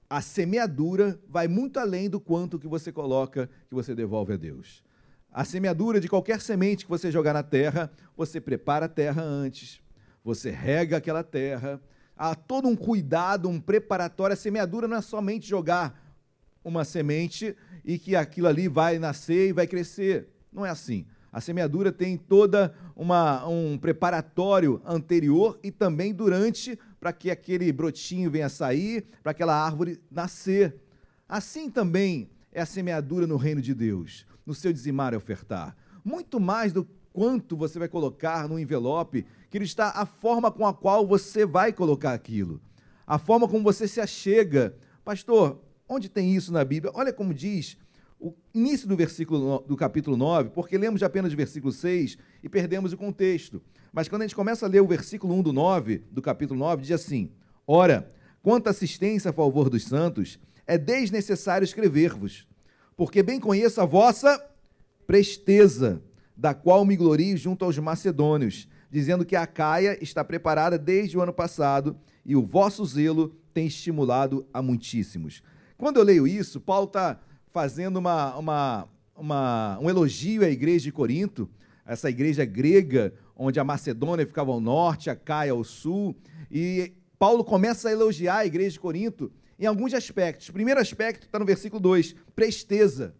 a semeadura vai muito além do quanto que você coloca, que você devolve a Deus. A semeadura de qualquer semente que você jogar na terra, você prepara a terra antes, você rega aquela terra, há todo um cuidado, um preparatório. A semeadura não é somente jogar uma semente e que aquilo ali vai nascer e vai crescer. Não é assim. A semeadura tem toda uma, um preparatório anterior e também durante para que aquele brotinho venha sair, para aquela árvore nascer. Assim também é a semeadura no reino de Deus, no seu dizimar e ofertar. Muito mais do quanto você vai colocar no envelope, que está a forma com a qual você vai colocar aquilo. A forma como você se achega. Pastor, onde tem isso na Bíblia? Olha como diz o início do versículo do capítulo 9, porque lemos apenas o versículo 6 e perdemos o contexto. Mas quando a gente começa a ler o versículo 1 do 9, do capítulo 9, diz assim: Ora, quanto à assistência a favor dos santos, é desnecessário escrever-vos, porque bem conheço a vossa presteza, da qual me glorio junto aos macedônios, dizendo que a Caia está preparada desde o ano passado e o vosso zelo tem estimulado a muitíssimos. Quando eu leio isso, Paulo está fazendo uma, uma, uma- um elogio à igreja de Corinto, essa igreja grega, onde a Macedônia ficava ao norte, a Caia ao sul, e Paulo começa a elogiar a igreja de Corinto em alguns aspectos. O primeiro aspecto está no versículo 2, presteza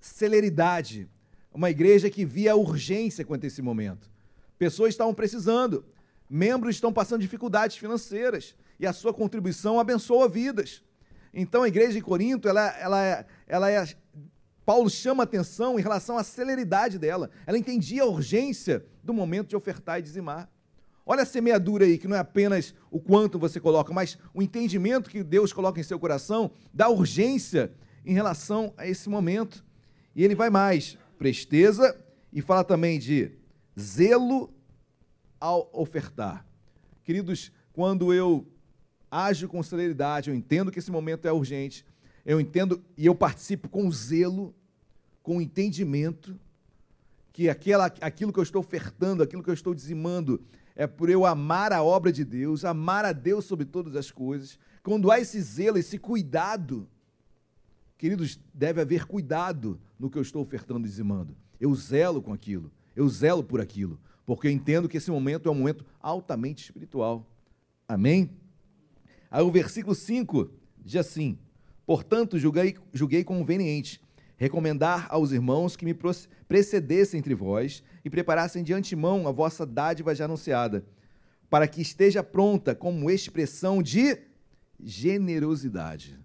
celeridade. Uma igreja que via urgência quanto a esse momento. Pessoas estavam precisando, membros estão passando dificuldades financeiras e a sua contribuição abençoa vidas. Então a igreja de Corinto, ela, ela, é- ela é. Paulo chama atenção em relação à celeridade dela. Ela entendia a urgência do momento de ofertar e dizimar. Olha a semeadura aí, que não é apenas o quanto você coloca, mas o entendimento que Deus coloca em seu coração da urgência em relação a esse momento. E ele vai mais, presteza, e fala também de zelo ao ofertar. Queridos, quando eu ajo com celeridade, eu entendo que esse momento é urgente, eu entendo e eu participo com zelo, com entendimento, que aquela, aquilo que eu estou ofertando, aquilo que eu estou dizimando, é por eu amar a obra de Deus, amar a Deus sobre todas as coisas. Quando há esse zelo, esse cuidado, queridos, deve haver cuidado no que eu estou ofertando e dizimando. Eu zelo com aquilo, eu zelo por aquilo, porque eu entendo que esse momento é um momento altamente espiritual. Amém? Aí o versículo 5 diz assim: Portanto, julguei, julguei conveniente recomendar aos irmãos que me precedessem entre vós e preparassem de antemão a vossa dádiva já anunciada, para que esteja pronta como expressão de generosidade.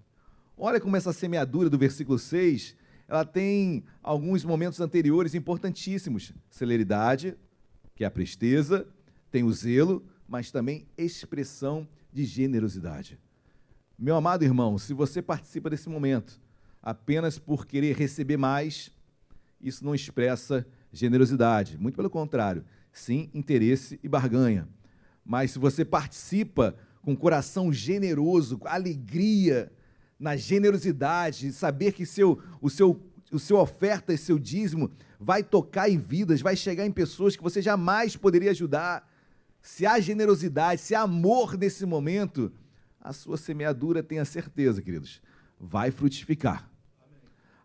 Olha como essa semeadura do versículo 6, ela tem alguns momentos anteriores importantíssimos. Celeridade, que é a presteza, tem o zelo, mas também expressão de generosidade. Meu amado irmão, se você participa desse momento apenas por querer receber mais, isso não expressa generosidade. Muito pelo contrário, sim, interesse e barganha. Mas se você participa com coração generoso, com alegria, na generosidade, saber que seu, o, seu, o seu oferta e seu dízimo vai tocar em vidas, vai chegar em pessoas que você jamais poderia ajudar. Se há generosidade, se há amor nesse momento, a sua semeadura, tenha certeza, queridos, vai frutificar.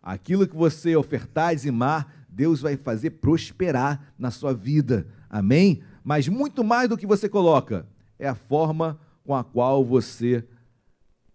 Aquilo que você ofertar, dizimar, Deus vai fazer prosperar na sua vida. Amém? Mas muito mais do que você coloca, é a forma com a qual você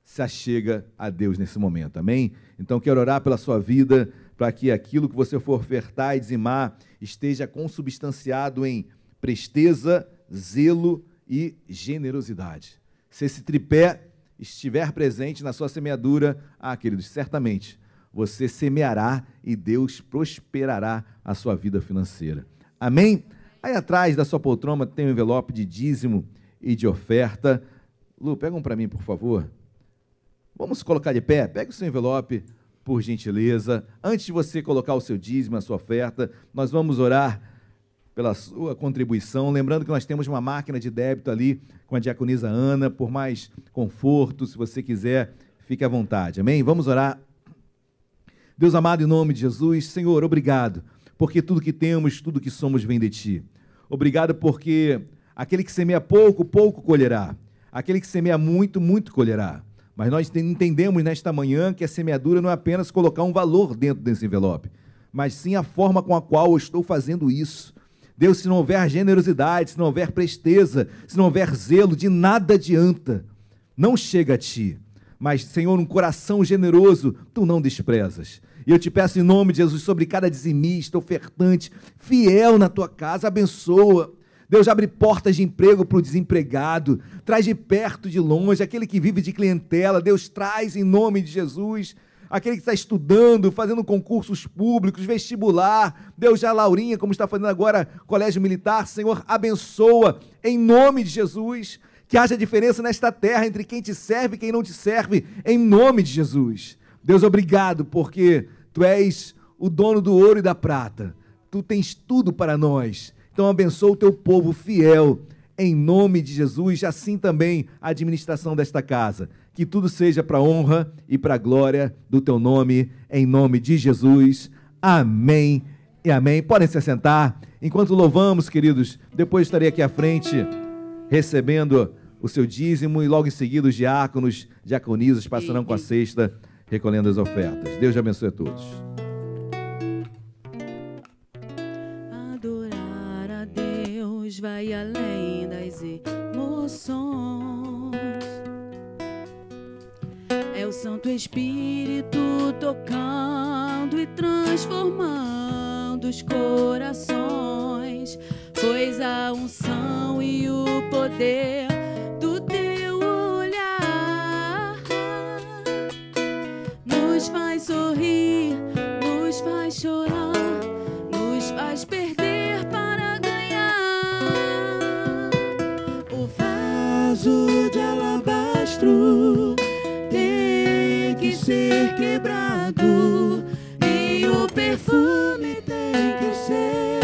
se achega a Deus nesse momento. Amém? Então quero orar pela sua vida, para que aquilo que você for ofertar e dizimar esteja consubstanciado em presteza, zelo e generosidade. Se esse tripé estiver presente na sua semeadura, ah, queridos, certamente você semeará e Deus prosperará a sua vida financeira. Amém? Aí atrás da sua poltrona tem um envelope de dízimo e de oferta. Lu, pega um para mim, por favor. Vamos colocar de pé? Pega o seu envelope, por gentileza. Antes de você colocar o seu dízimo, a sua oferta, nós vamos orar pela sua contribuição. Lembrando que nós temos uma máquina de débito ali com a diaconisa Ana, por mais conforto, se você quiser, fique à vontade. Amém? Vamos orar. Deus amado, em nome de Jesus, Senhor, obrigado, porque tudo que temos, tudo que somos vem de ti. Obrigado porque aquele que semeia pouco, pouco colherá. Aquele que semeia muito, muito colherá. Mas nós entendemos nesta manhã que a semeadura não é apenas colocar um valor dentro desse envelope, mas sim a forma com a qual eu estou fazendo isso. Deus, se não houver generosidade, se não houver presteza, se não houver zelo, de nada adianta. Não chega a ti. Mas, Senhor, um coração generoso, tu não desprezas. E eu te peço em nome de Jesus sobre cada dizimista, ofertante, fiel na tua casa, abençoa. Deus abre portas de emprego para o desempregado, traz de perto, de longe, aquele que vive de clientela, Deus traz em nome de Jesus aquele que está estudando, fazendo concursos públicos, vestibular, Deus já Laurinha, como está fazendo agora colégio militar, Senhor, abençoa em nome de Jesus, que haja diferença nesta terra entre quem te serve e quem não te serve, em nome de Jesus. Deus, obrigado, porque tu és o dono do ouro e da prata, tu tens tudo para nós. Então abençoa o teu povo fiel, em nome de Jesus, assim também a administração desta casa que tudo seja para honra e para glória do teu nome, em nome de Jesus. Amém e amém. Podem se assentar. Enquanto louvamos, queridos, depois estarei aqui à frente recebendo o seu dízimo e logo em seguida os diáconos, diaconisas passarão com a cesta recolhendo as ofertas. Deus abençoe a todos. Vai além das emoções. É o Santo Espírito tocando e transformando os corações. Pois a unção e o poder do teu olhar nos faz sorrir, nos faz chorar, nos faz perder vaso de alabastro tem que ser quebrado e o perfume tem que ser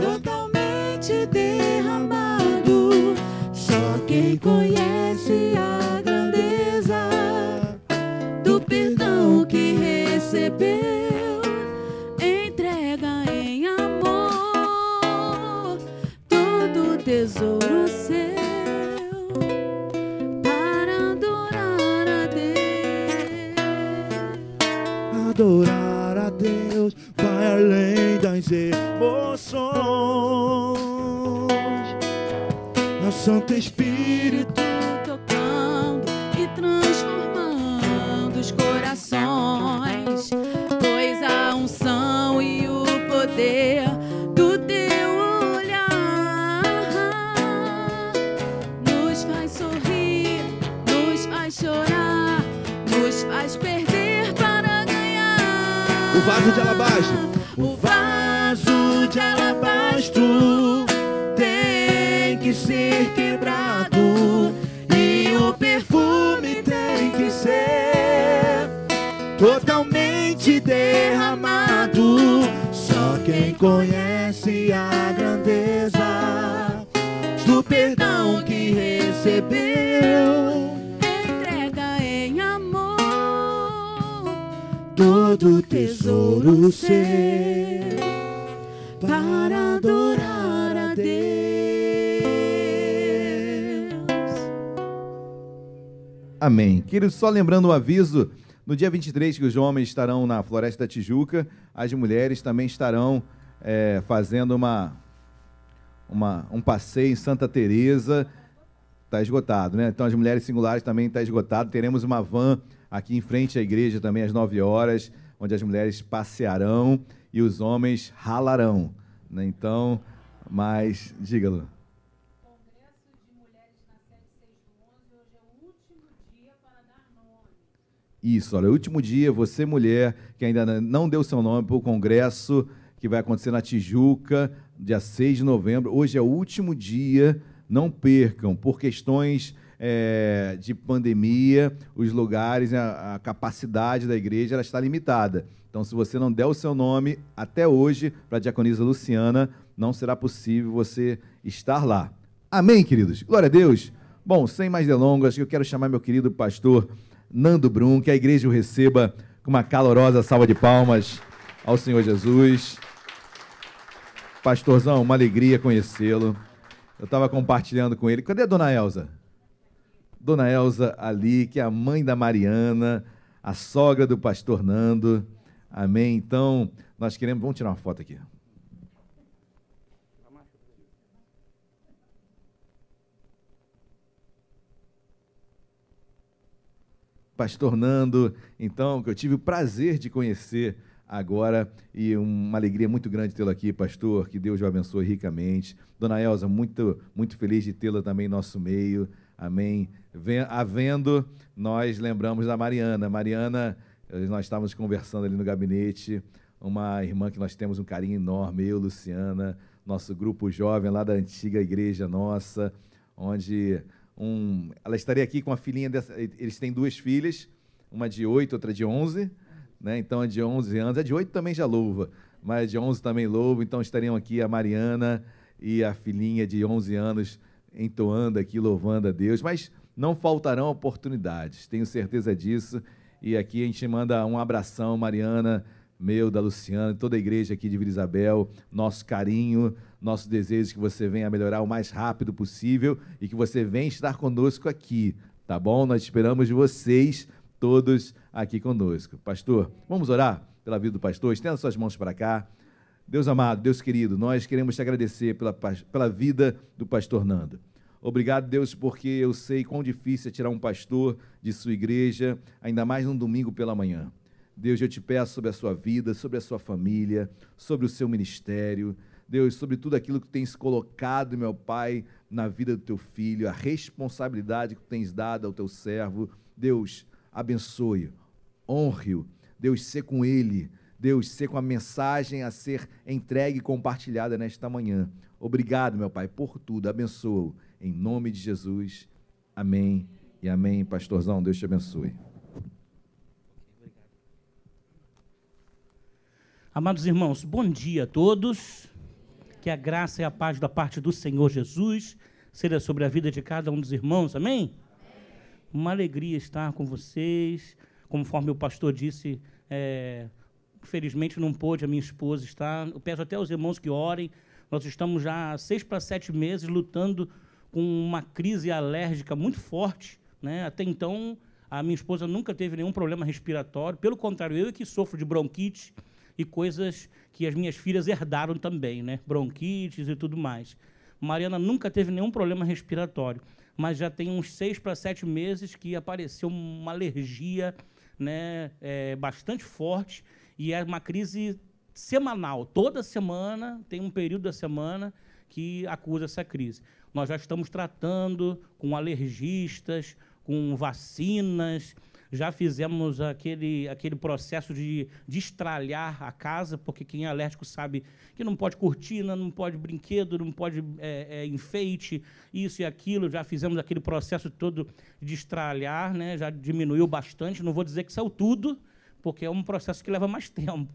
totalmente derramado. Só quem conhece a grandeza do perdão que recebeu, tesouro seu Santo Espírito tocando e transformando os corações, pois a unção e o poder do teu olhar nos faz sorrir, nos faz chorar, nos faz perder para ganhar. O vaso de alabastro. O vaso de alabastro tem que ser quebrado e o perfume tem que ser totalmente derramado. Só quem conhece a grandeza do perdão que recebeu. entrega em amor Todo tesouro seu para Amém. Queridos, só lembrando um aviso, no dia 23 que os homens estarão na Floresta da Tijuca, as mulheres também estarão é, fazendo uma, uma, um passeio em Santa Teresa. Está esgotado, né? Então as mulheres singulares também está esgotado. Teremos uma van aqui em frente à igreja também às 9 horas, onde as mulheres passearão e os homens ralarão. Né? Então, mas diga-lo. Isso, olha, último dia, você mulher que ainda não deu seu nome para o congresso que vai acontecer na Tijuca, dia 6 de novembro. Hoje é o último dia, não percam, por questões eh, de pandemia, os lugares, a, a capacidade da igreja ela está limitada. Então, se você não der o seu nome até hoje para a diaconisa Luciana, não será possível você estar lá. Amém, queridos? Glória a Deus. Bom, sem mais delongas, eu quero chamar meu querido pastor Nando Brum, que a igreja o receba com uma calorosa salva de palmas ao Senhor Jesus. Pastorzão, uma alegria conhecê-lo. Eu estava compartilhando com ele. Cadê a dona Elza? Dona Elza ali, que é a mãe da Mariana, a sogra do pastor Nando. Amém. Então, nós queremos. Vamos tirar uma foto aqui. Pastor Nando, então, que eu tive o prazer de conhecer agora e uma alegria muito grande tê-lo aqui, pastor. Que Deus o abençoe ricamente. Dona Elza, muito, muito feliz de tê-la também em nosso meio. Amém. Ven- Havendo, nós lembramos da Mariana. Mariana, eh, nós estávamos conversando ali no gabinete, uma irmã que nós temos um carinho enorme, eu, Luciana, nosso grupo jovem lá da antiga igreja nossa, onde um, ela estaria aqui com a filhinha dessa, eles têm duas filhas, uma de 8, outra de 11, né? Então a de 11 anos, a de 8 também já louva, mas a de 11 também louva, então estariam aqui a Mariana e a filhinha de 11 anos entoando aqui, louvando a Deus, mas não faltarão oportunidades, tenho certeza disso, e aqui a gente manda um abração, Mariana, meu, da Luciana, toda a igreja aqui de Vila Isabel, nosso carinho, nosso desejo que você venha melhorar o mais rápido possível e que você venha estar conosco aqui, tá bom? Nós esperamos vocês todos aqui conosco. Pastor, vamos orar pela vida do pastor? Estenda suas mãos para cá. Deus amado, Deus querido, nós queremos te agradecer pela, pela vida do pastor Nando. Obrigado, Deus, porque eu sei quão difícil é tirar um pastor de sua igreja, ainda mais num domingo pela manhã. Deus, eu te peço sobre a sua vida, sobre a sua família, sobre o seu ministério. Deus, sobre tudo aquilo que tens colocado, meu Pai, na vida do teu filho, a responsabilidade que tens dado ao teu servo. Deus, abençoe, honre-o. Deus, ser com ele. Deus, ser com a mensagem a ser entregue e compartilhada nesta manhã. Obrigado, meu Pai, por tudo. Abençoa-o. Em nome de Jesus. Amém e amém. Pastorzão, Deus te abençoe. Amados irmãos, bom dia a todos. Que a graça e a paz da parte do Senhor Jesus seja sobre a vida de cada um dos irmãos, amém? Uma alegria estar com vocês. Conforme o pastor disse, é, não pôde a minha esposa estar. Eu peço até aos irmãos que orem. Nós estamos já há seis para sete meses lutando com uma crise alérgica muito forte. Né? Até então, a minha esposa nunca teve nenhum problema respiratório. Pelo contrário, eu é que sofro de bronquite e coisas que as minhas filhas herdaram também, né? Bronquites e tudo mais. Mariana nunca teve nenhum problema respiratório, mas já tem uns seis para sete meses que apareceu uma alergia, né? é, bastante forte e é uma crise semanal. Toda semana tem um período da semana que acusa essa crise. Nós já estamos tratando com alergistas, com vacinas, já fizemos aquele, aquele processo de, de estralhar a casa, porque quem é alérgico sabe que não pode cortina, não pode brinquedo, não pode é, é, enfeite, isso e aquilo. Já fizemos aquele processo todo de estralhar, né? já diminuiu bastante. Não vou dizer que saiu tudo, porque é um processo que leva mais tempo.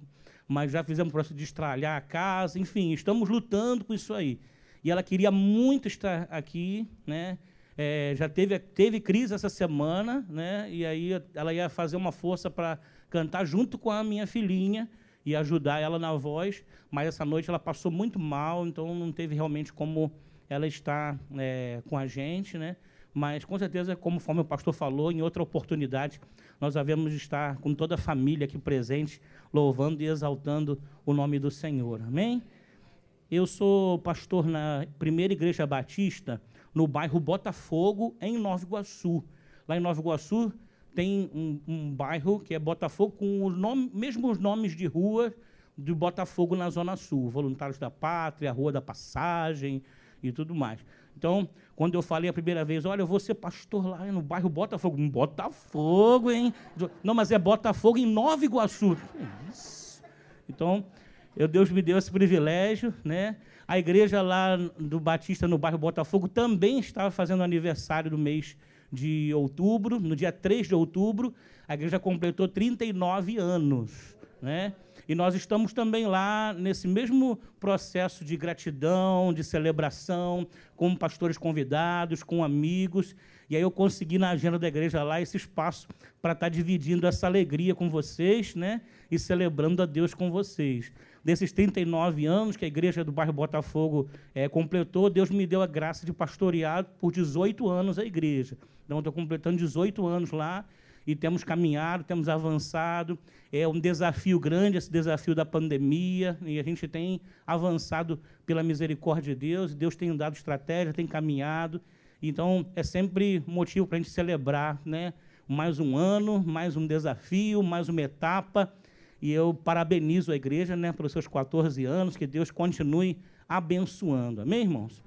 Mas já fizemos o processo de estralhar a casa, enfim, estamos lutando com isso aí. E ela queria muito estar aqui, né? É, já teve, teve crise essa semana, né? E aí ela ia fazer uma força para cantar junto com a minha filhinha e ajudar ela na voz, mas essa noite ela passou muito mal, então não teve realmente como ela estar é, com a gente, né? Mas com certeza, conforme o pastor falou, em outra oportunidade nós havemos estar com toda a família aqui presente, louvando e exaltando o nome do Senhor. Amém? Eu sou pastor na primeira igreja batista no bairro Botafogo, em Nova Iguaçu. Lá em Nova Iguaçu tem um, um bairro que é Botafogo com os nome, mesmos nomes de rua de Botafogo na Zona Sul. Voluntários da Pátria, Rua da Passagem e tudo mais. Então, quando eu falei a primeira vez, olha, eu vou ser pastor lá no bairro Botafogo. Hum, Botafogo, hein? Não, mas é Botafogo em Nova Iguaçu. Isso? Então, eu, Deus me deu esse privilégio, né? A igreja lá do Batista, no bairro Botafogo, também estava fazendo aniversário do mês de outubro, no dia 3 de outubro, a igreja completou 39 anos, né? E nós estamos também lá nesse mesmo processo de gratidão, de celebração, com pastores convidados, com amigos. E aí eu consegui na agenda da igreja lá esse espaço para estar dividindo essa alegria com vocês, né? E celebrando a Deus com vocês. Desses 39 anos que a igreja do bairro Botafogo eh, completou, Deus me deu a graça de pastorear por 18 anos a igreja. Então, estou completando 18 anos lá e temos caminhado, temos avançado. É um desafio grande esse desafio da pandemia e a gente tem avançado pela misericórdia de Deus. Deus tem dado estratégia, tem caminhado. Então é sempre motivo para a gente celebrar, né? Mais um ano, mais um desafio, mais uma etapa. E eu parabenizo a igreja, né, pelos seus 14 anos. Que Deus continue abençoando. Amém, irmãos?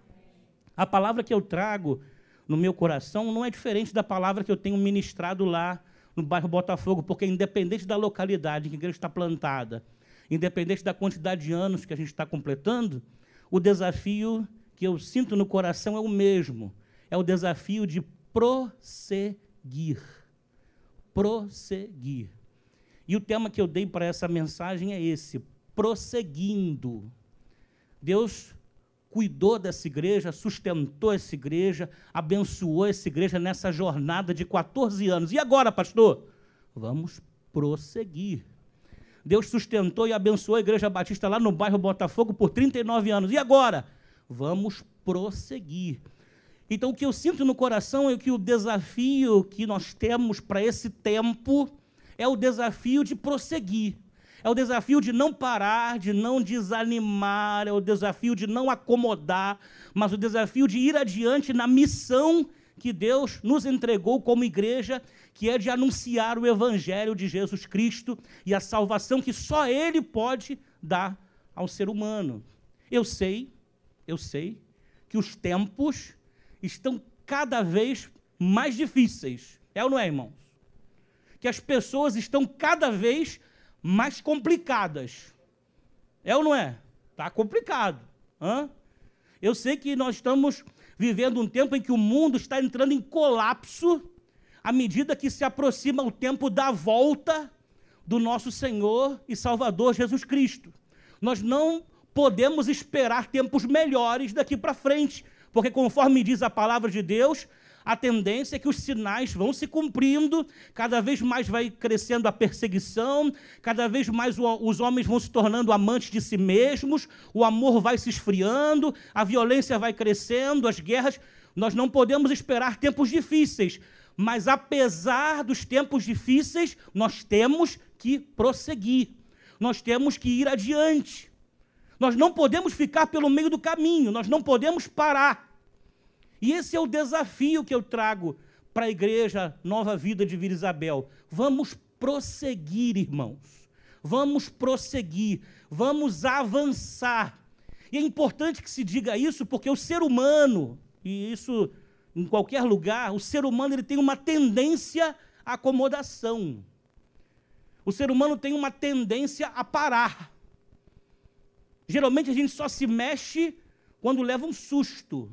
A palavra que eu trago no meu coração não é diferente da palavra que eu tenho ministrado lá no bairro Botafogo, porque independente da localidade em que a igreja está plantada, independente da quantidade de anos que a gente está completando, o desafio que eu sinto no coração é o mesmo. É o desafio de prosseguir. Prosseguir. E o tema que eu dei para essa mensagem é esse: prosseguindo. Deus cuidou dessa igreja, sustentou essa igreja, abençoou essa igreja nessa jornada de 14 anos. E agora, pastor? Vamos prosseguir. Deus sustentou e abençoou a Igreja Batista lá no bairro Botafogo por 39 anos. E agora? Vamos prosseguir. Então, o que eu sinto no coração é que o desafio que nós temos para esse tempo é o desafio de prosseguir. É o desafio de não parar, de não desanimar, é o desafio de não acomodar, mas o desafio de ir adiante na missão que Deus nos entregou como igreja, que é de anunciar o evangelho de Jesus Cristo e a salvação que só ele pode dar ao ser humano. Eu sei, eu sei que os tempos estão cada vez mais difíceis. É ou não é, irmãos? Que as pessoas estão cada vez mais complicadas. É ou não é? Está complicado. Hã? Eu sei que nós estamos vivendo um tempo em que o mundo está entrando em colapso à medida que se aproxima o tempo da volta do nosso Senhor e Salvador Jesus Cristo. Nós não podemos esperar tempos melhores daqui para frente, porque conforme diz a palavra de Deus, a tendência é que os sinais vão se cumprindo, cada vez mais vai crescendo a perseguição, cada vez mais os homens vão se tornando amantes de si mesmos, o amor vai se esfriando, a violência vai crescendo, as guerras. Nós não podemos esperar tempos difíceis, mas apesar dos tempos difíceis, nós temos que prosseguir, nós temos que ir adiante. Nós não podemos ficar pelo meio do caminho, nós não podemos parar. E esse é o desafio que eu trago para a igreja Nova Vida de Vila Isabel. Vamos prosseguir, irmãos. Vamos prosseguir, vamos avançar. E é importante que se diga isso, porque o ser humano, e isso em qualquer lugar, o ser humano ele tem uma tendência à acomodação. O ser humano tem uma tendência a parar. Geralmente a gente só se mexe quando leva um susto.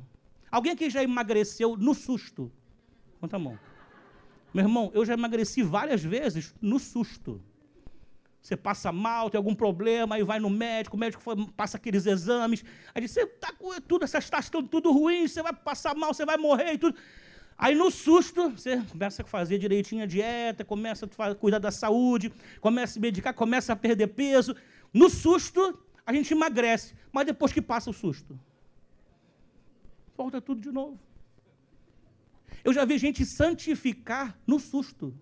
Alguém aqui já emagreceu no susto? Conta a mão. Meu irmão, eu já emagreci várias vezes no susto. Você passa mal, tem algum problema, aí vai no médico, o médico passa aqueles exames, aí diz, você está com tudo, essas taxas estão tudo ruins, você vai passar mal, você vai morrer e tudo. Aí no susto, você começa a fazer direitinho a dieta, começa a cuidar da saúde, começa a se medicar, começa a perder peso. No susto, a gente emagrece, mas depois que passa o susto, volta tudo de novo. Eu já vi gente santificar no susto.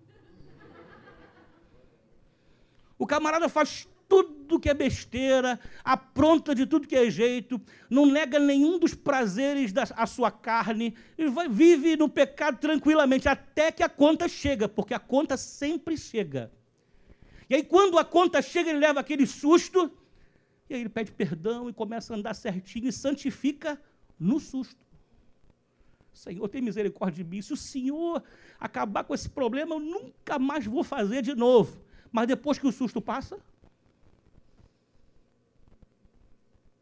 O camarada faz tudo que é besteira, apronta de tudo que é jeito, não nega nenhum dos prazeres da a sua carne, e vai, vive no pecado tranquilamente, até que a conta chega, porque a conta sempre chega. E aí, quando a conta chega, ele leva aquele susto, e aí ele pede perdão e começa a andar certinho e santifica no susto. Senhor, tem misericórdia de mim. Se o Senhor acabar com esse problema, eu nunca mais vou fazer de novo. Mas depois que o susto passa.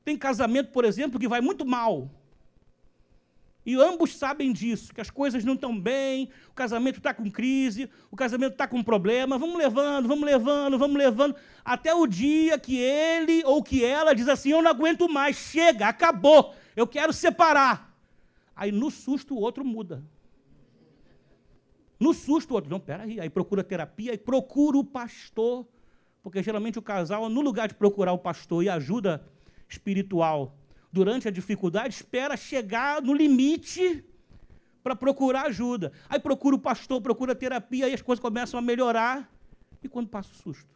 Tem casamento, por exemplo, que vai muito mal. E ambos sabem disso, que as coisas não estão bem, o casamento está com crise, o casamento está com problema. Vamos levando, vamos levando, vamos levando, até o dia que ele ou que ela diz assim: Eu não aguento mais, chega, acabou, eu quero separar. Aí no susto o outro muda. No susto o outro, não, peraí, aí procura terapia e procura o pastor, porque geralmente o casal, no lugar de procurar o pastor e ajuda espiritual durante a dificuldade, espera chegar no limite para procurar ajuda. Aí procura o pastor, procura terapia, aí as coisas começam a melhorar. E quando passa o susto?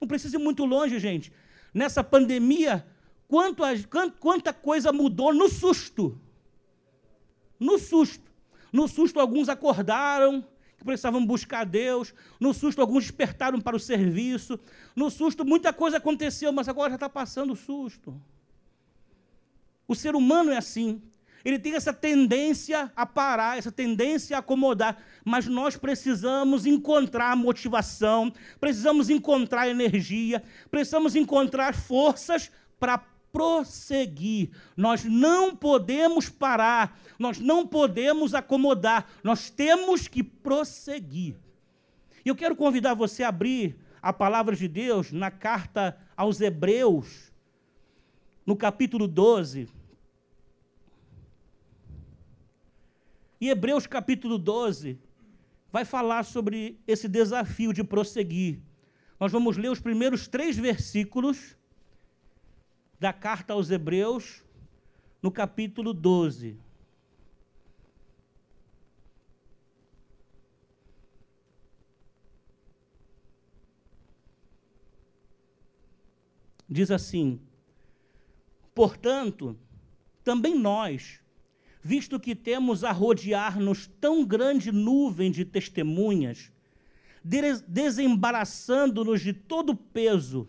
Não precisa ir muito longe, gente. Nessa pandemia, quanto a- quant- quanta coisa mudou no susto. No susto. No susto, alguns acordaram que precisavam buscar Deus. No susto, alguns despertaram para o serviço. No susto, muita coisa aconteceu, mas agora já está passando o susto. O ser humano é assim. Ele tem essa tendência a parar, essa tendência a acomodar. Mas nós precisamos encontrar motivação, precisamos encontrar energia, precisamos encontrar forças para prosseguir. Nós não podemos parar, nós não podemos acomodar, nós temos que prosseguir. E eu quero convidar você a abrir a palavra de Deus na carta aos Hebreus, no capítulo 12. E Hebreus capítulo 12 vai falar sobre esse desafio de prosseguir. Nós vamos ler os primeiros três versículos da carta aos Hebreus, no capítulo 12. Diz assim: Portanto, também nós, visto que temos a rodear-nos tão grande nuvem de testemunhas, des- desembaraçando-nos de todo o peso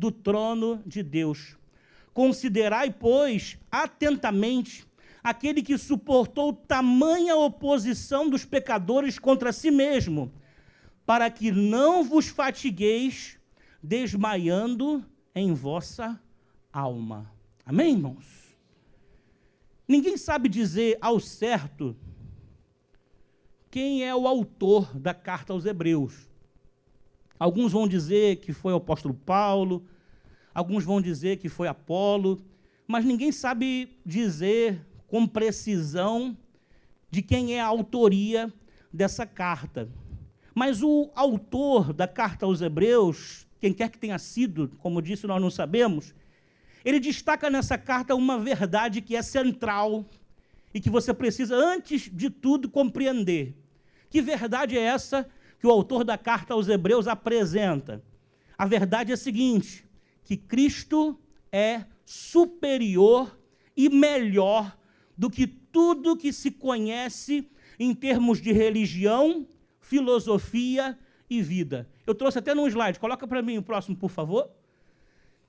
do trono de Deus. Considerai, pois, atentamente aquele que suportou tamanha oposição dos pecadores contra si mesmo, para que não vos fatigueis desmaiando em vossa alma. Amém, irmãos? Ninguém sabe dizer ao certo quem é o autor da carta aos Hebreus. Alguns vão dizer que foi o apóstolo Paulo, alguns vão dizer que foi Apolo, mas ninguém sabe dizer com precisão de quem é a autoria dessa carta. Mas o autor da carta aos Hebreus, quem quer que tenha sido, como disse, nós não sabemos, ele destaca nessa carta uma verdade que é central e que você precisa, antes de tudo, compreender. Que verdade é essa que o autor da carta aos Hebreus apresenta? A verdade é a seguinte: que Cristo é superior e melhor do que tudo que se conhece em termos de religião, filosofia e vida. Eu trouxe até num slide, coloca para mim o próximo, por favor.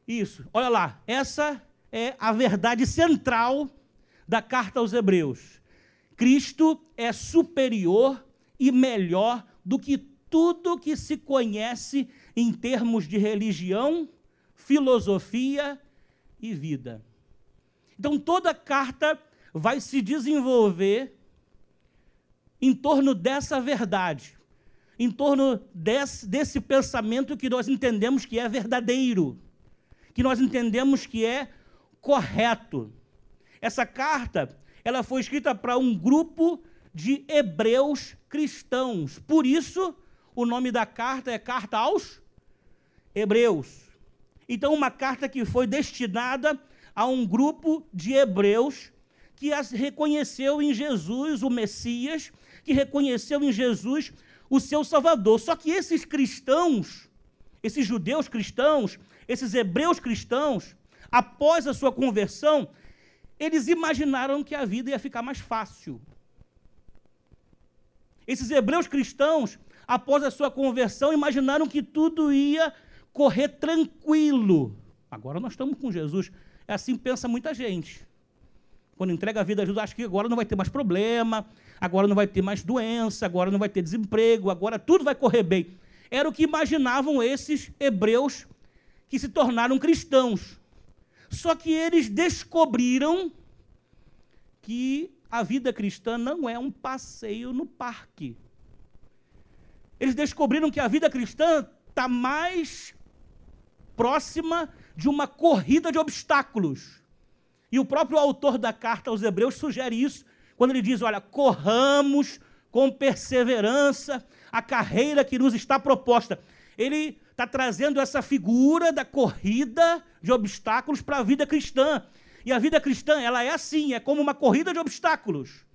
Isso, olha lá, essa é a verdade central da carta aos Hebreus. Cristo é superior e melhor do que tudo que se conhece em termos de religião, filosofia e vida. Então, toda carta vai se desenvolver em torno dessa verdade, em torno desse, desse pensamento que nós entendemos que é verdadeiro, que nós entendemos que é correto. Essa carta, ela foi escrita para um grupo de hebreus cristãos. Por isso, o nome da carta é Carta aos Hebreus. Então, uma carta que foi destinada a um grupo de hebreus que reconheceu em Jesus o Messias, que reconheceu em Jesus o seu Salvador. Só que esses cristãos, esses judeus cristãos, esses hebreus cristãos, após a sua conversão, eles imaginaram que a vida ia ficar mais fácil. Esses hebreus cristãos, após a sua conversão, imaginaram que tudo ia correr tranquilo. Agora nós estamos com Jesus. É assim pensa muita gente. Quando entrega a vida a Jesus, acha que agora não vai ter mais problema, agora não vai ter mais doença, agora não vai ter desemprego, agora tudo vai correr bem. Era o que imaginavam esses hebreus que se tornaram cristãos. Só que eles descobriram que a vida cristã não é um passeio no parque. Eles descobriram que a vida cristã está mais próxima de uma corrida de obstáculos. E o próprio autor da carta aos Hebreus sugere isso, quando ele diz: Olha, corramos com perseverança a carreira que nos está proposta. Ele está trazendo essa figura da corrida de obstáculos para a vida cristã. E a vida cristã, ela é assim, é como uma corrida de obstáculos.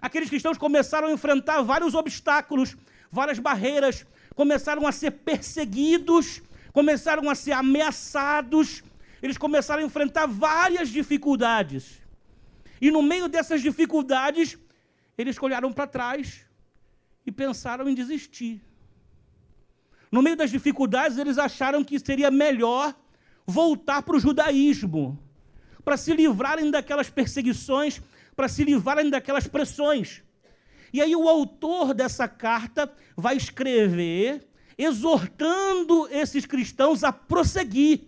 Aqueles cristãos começaram a enfrentar vários obstáculos, várias barreiras, começaram a ser perseguidos, começaram a ser ameaçados, eles começaram a enfrentar várias dificuldades. E no meio dessas dificuldades, eles olharam para trás e pensaram em desistir. No meio das dificuldades, eles acharam que seria melhor voltar para o judaísmo, para se livrarem daquelas perseguições, para se livrarem daquelas pressões. E aí o autor dessa carta vai escrever exortando esses cristãos a prosseguir.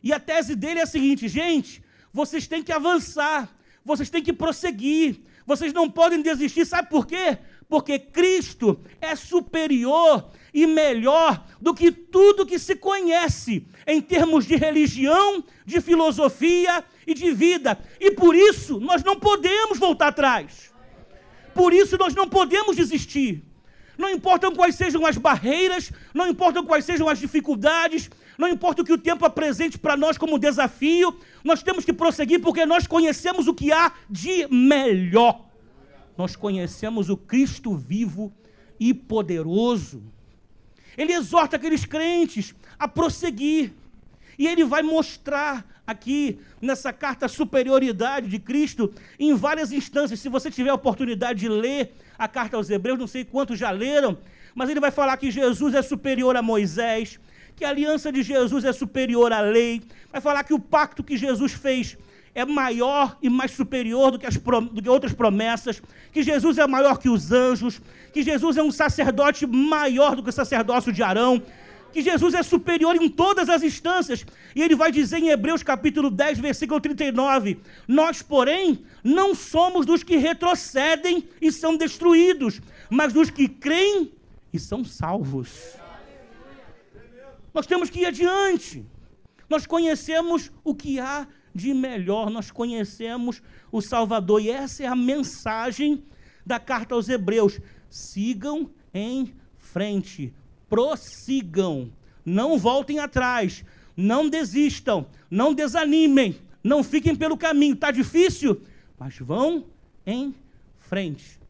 E a tese dele é a seguinte, gente, vocês têm que avançar, vocês têm que prosseguir, vocês não podem desistir, sabe por quê? Porque Cristo é superior e melhor do que tudo que se conhece em termos de religião, de filosofia e de vida. E por isso nós não podemos voltar atrás. Por isso nós não podemos desistir. Não importam quais sejam as barreiras, não importam quais sejam as dificuldades, não importa o que o tempo apresente para nós como desafio, nós temos que prosseguir porque nós conhecemos o que há de melhor. Nós conhecemos o Cristo vivo e poderoso. Ele exorta aqueles crentes a prosseguir. E ele vai mostrar aqui nessa carta a superioridade de Cristo em várias instâncias. Se você tiver a oportunidade de ler a carta aos Hebreus, não sei quantos já leram, mas ele vai falar que Jesus é superior a Moisés, que a aliança de Jesus é superior à lei, vai falar que o pacto que Jesus fez é maior e mais superior do que, as, do que outras promessas, que Jesus é maior que os anjos, que Jesus é um sacerdote maior do que o sacerdócio de Arão, que Jesus é superior em todas as instâncias. E ele vai dizer em Hebreus capítulo 10, versículo 39: Nós, porém, não somos dos que retrocedem e são destruídos, mas dos que creem e são salvos. Nós temos que ir adiante. Nós conhecemos o que há de melhor, nós conhecemos o Salvador. E essa é a mensagem da carta aos Hebreus. Sigam em frente, prossigam, não voltem atrás, não desistam, não desanimem, não fiquem pelo caminho. Está difícil, mas vão em frente.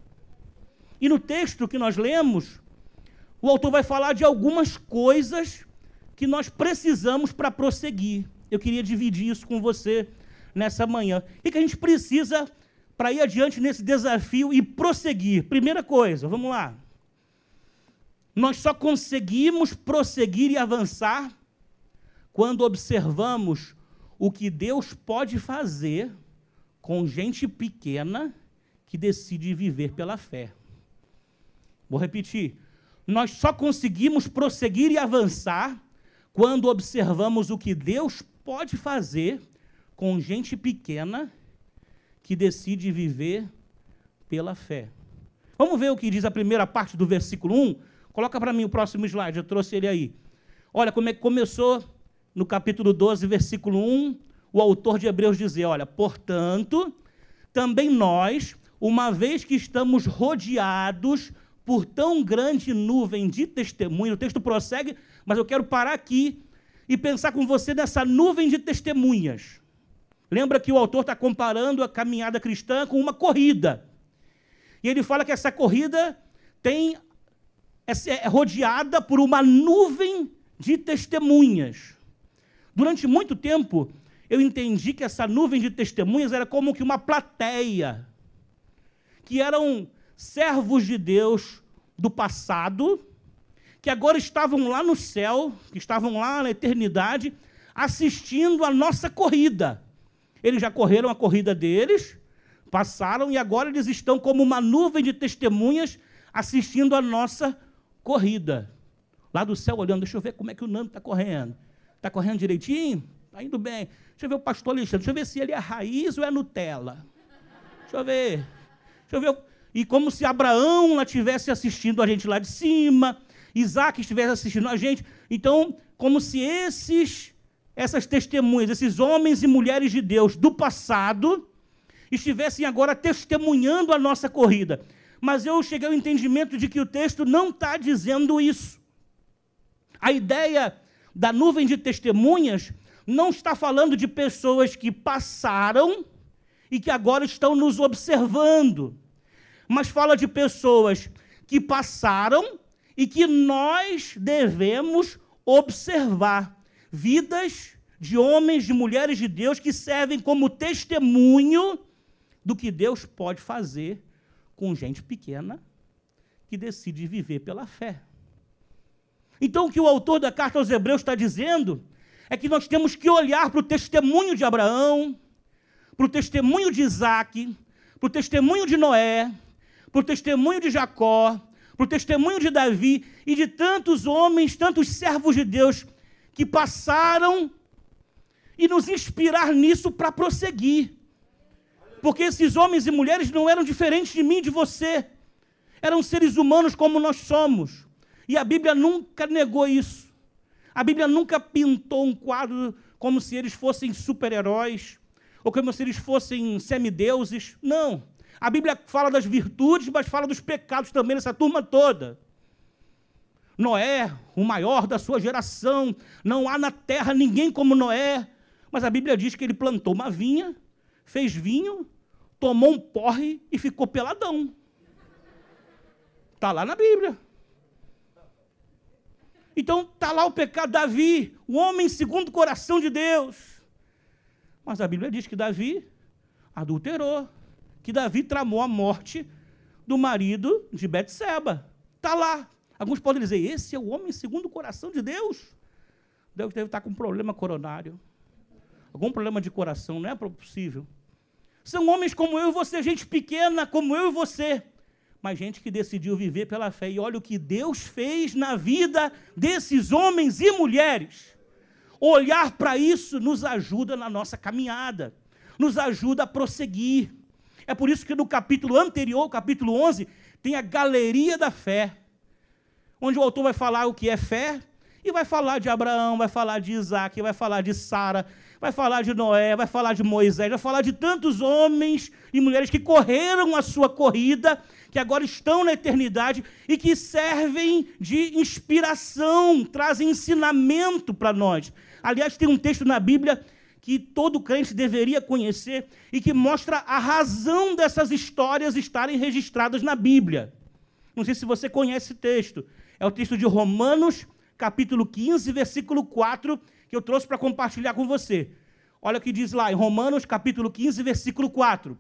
E no texto que nós lemos, o autor vai falar de algumas coisas que nós precisamos para prosseguir. Eu queria dividir isso com você nessa manhã. E que a gente precisa para ir adiante nesse desafio e prosseguir. Primeira coisa, vamos lá. Nós só conseguimos prosseguir e avançar quando observamos o que Deus pode fazer com gente pequena que decide viver pela fé. Vou repetir. Nós só conseguimos prosseguir e avançar quando observamos o que Deus pode fazer com gente pequena que decide viver pela fé. Vamos ver o que diz a primeira parte do versículo 1? Coloca para mim o próximo slide, eu trouxe ele aí. Olha como é que começou no capítulo 12, versículo 1, o autor de Hebreus dizer: Olha, portanto, também nós, uma vez que estamos rodeados por tão grande nuvem de testemunho, o texto prossegue, mas eu quero parar aqui e pensar com você nessa nuvem de testemunhas. Lembra que o autor está comparando a caminhada cristã com uma corrida. E ele fala que essa corrida tem é, é rodeada por uma nuvem de testemunhas. Durante muito tempo, eu entendi que essa nuvem de testemunhas era como que uma plateia, que eram servos de Deus do passado, que agora estavam lá no céu, que estavam lá na eternidade, assistindo a nossa corrida. Eles já correram a corrida deles, passaram e agora eles estão como uma nuvem de testemunhas assistindo a nossa corrida. Lá do céu olhando, deixa eu ver como é que o Nando está correndo. Está correndo direitinho? Está indo bem. Deixa eu ver o pastor Alexandre, deixa eu ver se ele é raiz ou é Nutella. Deixa eu ver. Deixa eu ver. E como se Abraão lá estivesse assistindo a gente lá de cima, Isaac estivesse assistindo a gente. Então, como se esses, essas testemunhas, esses homens e mulheres de Deus do passado, estivessem agora testemunhando a nossa corrida. Mas eu cheguei ao entendimento de que o texto não está dizendo isso. A ideia da nuvem de testemunhas não está falando de pessoas que passaram e que agora estão nos observando, mas fala de pessoas que passaram e que nós devemos observar. Vidas de homens, de mulheres de Deus que servem como testemunho do que Deus pode fazer com gente pequena que decide viver pela fé. Então, o que o autor da carta aos Hebreus está dizendo é que nós temos que olhar para o testemunho de Abraão, para o testemunho de Isaac, para o testemunho de Noé, para o testemunho de Jacó, para o testemunho de Davi e de tantos homens, tantos servos de Deus que passaram e nos inspirar nisso para prosseguir. Porque esses homens e mulheres não eram diferentes de mim de você. Eram seres humanos como nós somos. E a Bíblia nunca negou isso. A Bíblia nunca pintou um quadro como se eles fossem super-heróis, ou como se eles fossem semideuses. Não. A Bíblia fala das virtudes, mas fala dos pecados também nessa turma toda. Noé, o maior da sua geração, não há na terra ninguém como Noé. Mas a Bíblia diz que ele plantou uma vinha, fez vinho, tomou um porre e ficou peladão. Está lá na Bíblia. Então está lá o pecado. Davi, o homem segundo o coração de Deus. Mas a Bíblia diz que Davi adulterou, que Davi tramou a morte do marido de Betseba. Está lá. Alguns podem dizer, esse é o homem segundo o coração de Deus. Deus deve estar com um problema coronário. Algum problema de coração, não é possível. São homens como eu e você, gente pequena como eu e você, mas gente que decidiu viver pela fé. E olha o que Deus fez na vida desses homens e mulheres. Olhar para isso nos ajuda na nossa caminhada, nos ajuda a prosseguir. É por isso que no capítulo anterior, capítulo 11, tem a galeria da fé, onde o autor vai falar o que é fé e vai falar de Abraão, vai falar de Isaac, vai falar de Sara, vai falar de Noé, vai falar de Moisés, vai falar de tantos homens e mulheres que correram a sua corrida, que agora estão na eternidade e que servem de inspiração, trazem ensinamento para nós. Aliás, tem um texto na Bíblia que todo crente deveria conhecer e que mostra a razão dessas histórias estarem registradas na Bíblia. Não sei se você conhece esse texto. É o texto de Romanos, capítulo 15, versículo 4, que eu trouxe para compartilhar com você. Olha o que diz lá em Romanos, capítulo 15, versículo 4.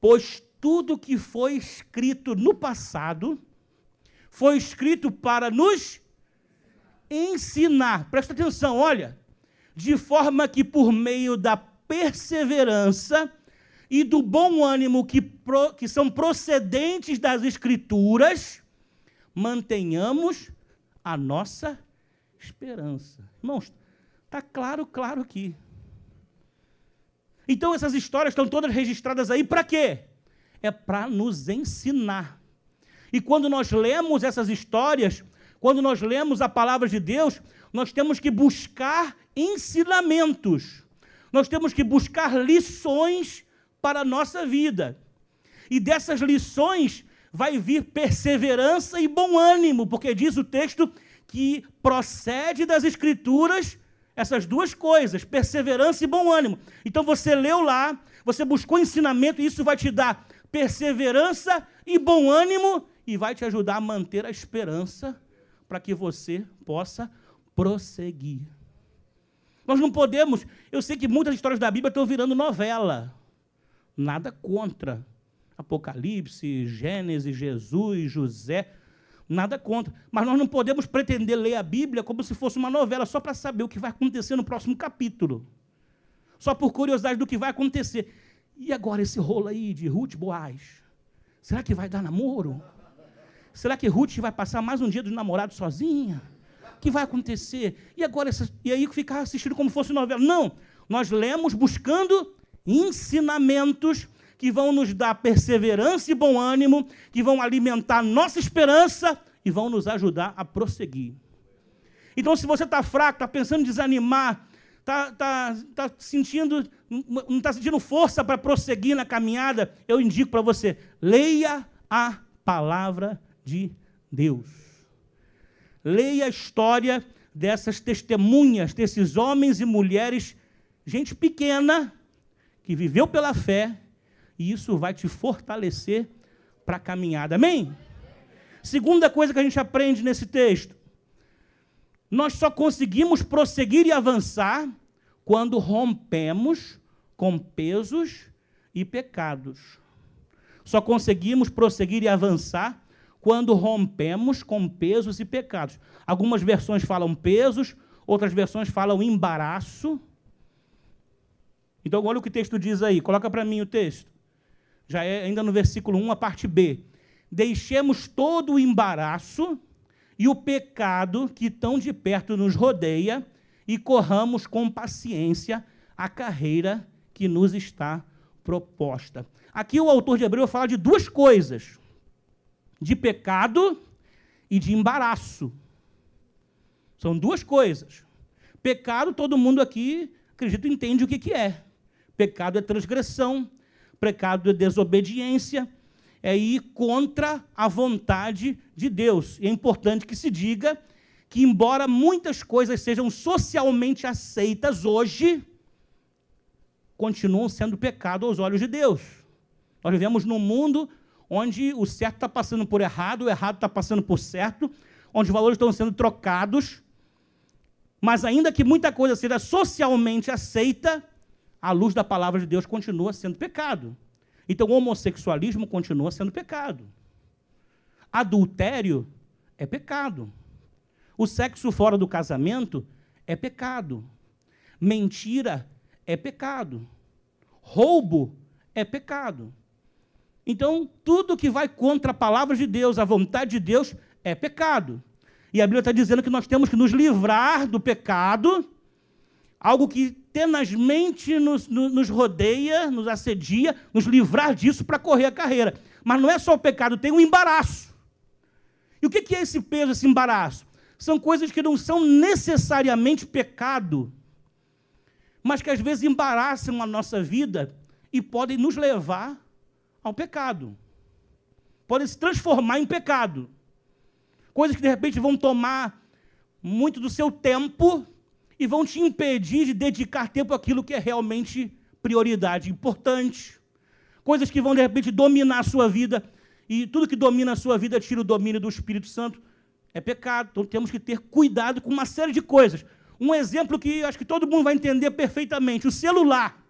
Pois tudo que foi escrito no passado foi escrito para nos ensinar. Presta atenção, olha. De forma que por meio da perseverança e do bom ânimo que, pro, que são procedentes das Escrituras, mantenhamos a nossa esperança. Irmãos, está claro, claro aqui. Então essas histórias estão todas registradas aí para quê? É para nos ensinar. E quando nós lemos essas histórias, quando nós lemos a palavra de Deus, nós temos que buscar ensinamentos. Nós temos que buscar lições para a nossa vida. E dessas lições vai vir perseverança e bom ânimo, porque diz o texto que procede das Escrituras essas duas coisas, perseverança e bom ânimo. Então você leu lá, você buscou ensinamento, e isso vai te dar perseverança e bom ânimo e vai te ajudar a manter a esperança para que você possa prosseguir. Nós não podemos, eu sei que muitas histórias da Bíblia estão virando novela. Nada contra. Apocalipse, Gênesis, Jesus, José, nada contra. Mas nós não podemos pretender ler a Bíblia como se fosse uma novela, só para saber o que vai acontecer no próximo capítulo. Só por curiosidade do que vai acontecer. E agora esse rolo aí de Ruth Boaz? Será que vai dar namoro? Será que Ruth vai passar mais um dia dos namorados sozinha? O que vai acontecer? E agora, essa- e aí ficar assistindo como fosse novela? Não, nós lemos buscando ensinamentos que vão nos dar perseverança e bom ânimo, que vão alimentar nossa esperança e vão nos ajudar a prosseguir. Então, se você está fraco, está pensando em desanimar, está tá, tá sentindo, não está sentindo força para prosseguir na caminhada, eu indico para você, leia a palavra de Deus. Leia a história dessas testemunhas, desses homens e mulheres, gente pequena, que viveu pela fé, e isso vai te fortalecer para a caminhada. Amém? Segunda coisa que a gente aprende nesse texto. Nós só conseguimos prosseguir e avançar quando rompemos com pesos e pecados. Só conseguimos prosseguir e avançar quando rompemos com pesos e pecados. Algumas versões falam pesos, outras versões falam embaraço. Então, olha o que o texto diz aí. Coloca para mim o texto. Já é ainda no versículo 1, a parte B. Deixemos todo o embaraço e o pecado que tão de perto nos rodeia e corramos com paciência a carreira que nos está proposta. Aqui o autor de Hebreu fala de duas coisas: de pecado e de embaraço. São duas coisas. Pecado, todo mundo aqui, acredito, entende o que, que é. Pecado é transgressão, pecado é desobediência, é ir contra a vontade de Deus. E é importante que se diga que, embora muitas coisas sejam socialmente aceitas hoje, continuam sendo pecado aos olhos de Deus. Nós vivemos num mundo onde o certo está passando por errado, o errado está passando por certo, onde os valores estão sendo trocados, mas ainda que muita coisa seja socialmente aceita, a luz da palavra de Deus continua sendo pecado. Então, o homossexualismo continua sendo pecado. Adultério é pecado. O sexo fora do casamento é pecado. Mentira é pecado. Roubo é pecado. Então, tudo que vai contra a palavra de Deus, a vontade de Deus, é pecado. E a Bíblia está dizendo que nós temos que nos livrar do pecado, algo que tenazmente nos, no- nos rodeia, nos assedia, nos livrar disso para correr a carreira. Mas não é só o pecado, tem um embaraço. E o que é esse peso, esse embaraço? São coisas que não são necessariamente pecado, mas que às vezes embaraçam a nossa vida e podem nos levar ao pecado. Podem se transformar em pecado. Coisas que de repente vão tomar muito do seu tempo e vão te impedir de dedicar tempo àquilo que é realmente prioridade, importante. Coisas que vão de repente dominar a sua vida e tudo que domina a sua vida tira o domínio do Espírito Santo. É pecado. Então temos que ter cuidado com uma série de coisas. Um exemplo que acho que todo mundo vai entender perfeitamente: o celular.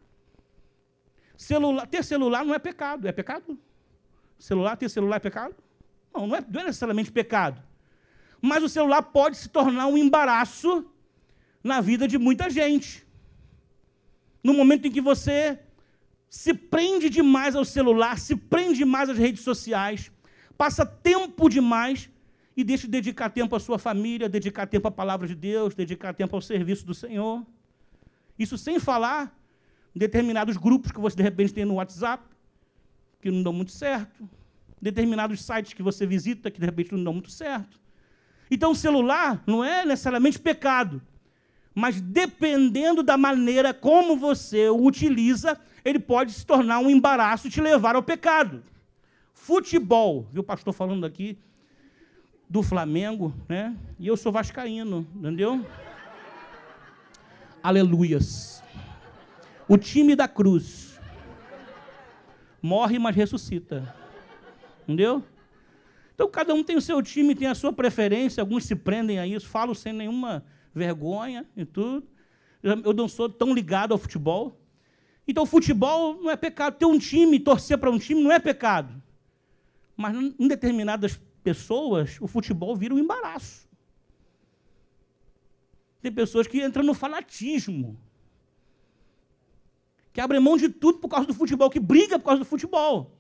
Celular, ter celular não é pecado. É pecado? Celular, ter celular é pecado? Não, não é, não é necessariamente pecado. Mas o celular pode se tornar um embaraço na vida de muita gente. No momento em que você se prende demais ao celular, se prende demais às redes sociais, passa tempo demais e deixa de dedicar tempo à sua família, dedicar tempo à palavra de Deus, dedicar tempo ao serviço do Senhor. Isso sem falar determinados grupos que você de repente tem no WhatsApp, que não dão muito certo, determinados sites que você visita que de repente não dão muito certo. Então o celular não é necessariamente pecado, mas dependendo da maneira como você o utiliza, ele pode se tornar um embaraço e te levar ao pecado. Futebol, viu o pastor falando aqui do Flamengo, né? E eu sou vascaíno, entendeu? Aleluias. O time da cruz morre, mas ressuscita. Entendeu? Então cada um tem o seu time, tem a sua preferência, alguns se prendem a isso, falo sem nenhuma vergonha e tudo. Eu não sou tão ligado ao futebol. Então, futebol não é pecado. Ter um time, torcer para um time, não é pecado. Mas em determinadas pessoas, o futebol vira um embaraço. Tem pessoas que entram no fanatismo. Que abrem mão de tudo por causa do futebol, que briga por causa do futebol.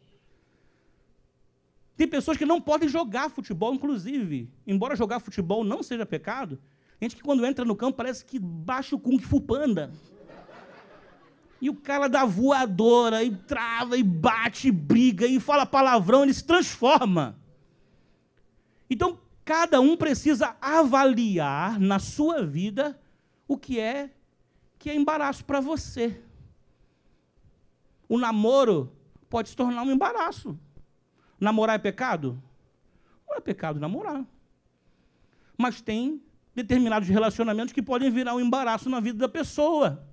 Tem pessoas que não podem jogar futebol, inclusive. Embora jogar futebol não seja pecado, gente que quando entra no campo parece que baixa o Kung Fu Panda. E o cara dá voadora, e trava, e bate, e briga, e fala palavrão, ele se transforma. Então, cada um precisa avaliar na sua vida o que é que é embaraço para você. O namoro pode se tornar um embaraço. Namorar é pecado? Não é pecado namorar. Mas tem determinados relacionamentos que podem virar um embaraço na vida da pessoa.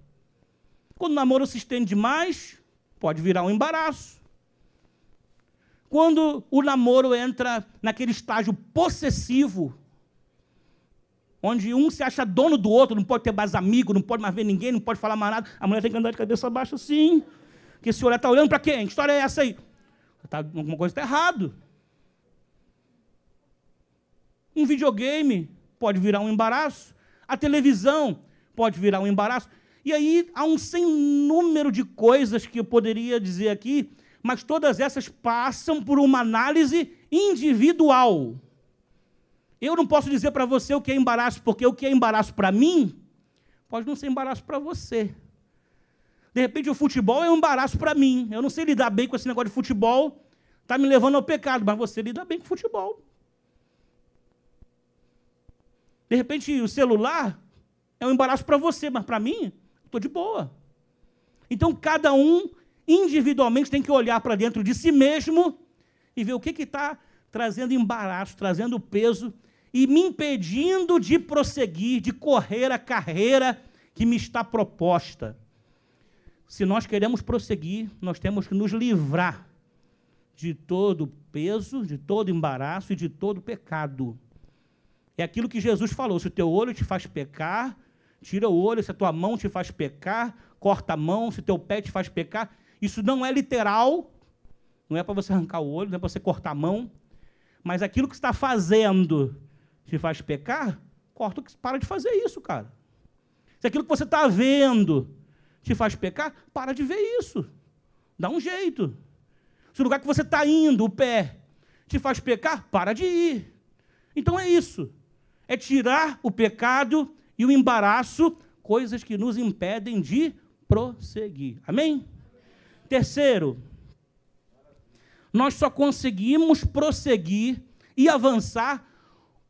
Quando o namoro se estende demais, pode virar um embaraço. Quando o namoro entra naquele estágio possessivo, onde um se acha dono do outro, não pode ter mais amigo, não pode mais ver ninguém, não pode falar mais nada, a mulher tem que andar de cabeça baixa assim. Porque esse olhar está olhando para quem? Que história é essa aí? Tá, alguma coisa está errado. Um videogame pode virar um embaraço. A televisão pode virar um embaraço. E aí há um sem número de coisas que eu poderia dizer aqui, mas todas essas passam por uma análise individual. Eu não posso dizer para você o que é embaraço, porque o que é embaraço para mim pode não ser embaraço para você. De repente o futebol é um embaraço para mim. Eu não sei lidar bem com esse negócio de futebol, está me levando ao pecado, mas você lida bem com futebol. De repente o celular é um embaraço para você, mas para mim Estou de boa. Então, cada um individualmente tem que olhar para dentro de si mesmo e ver o que está trazendo embaraço, trazendo peso e me impedindo de prosseguir, de correr a carreira que me está proposta. Se nós queremos prosseguir, nós temos que nos livrar de todo peso, de todo embaraço e de todo pecado. É aquilo que Jesus falou: se o teu olho te faz pecar, tira o olho se a tua mão te faz pecar, corta a mão se teu pé te faz pecar. Isso não é literal, não é para você arrancar o olho, não é para você cortar a mão, mas aquilo que está fazendo te faz pecar, corta, para de fazer isso, cara. Se aquilo que você está vendo te faz pecar, para de ver isso. Dá um jeito. Se o lugar que você está indo, o pé, te faz pecar, para de ir. Então é isso. É tirar o pecado e o embaraço, coisas que nos impedem de prosseguir. Amém? Terceiro, nós só conseguimos prosseguir e avançar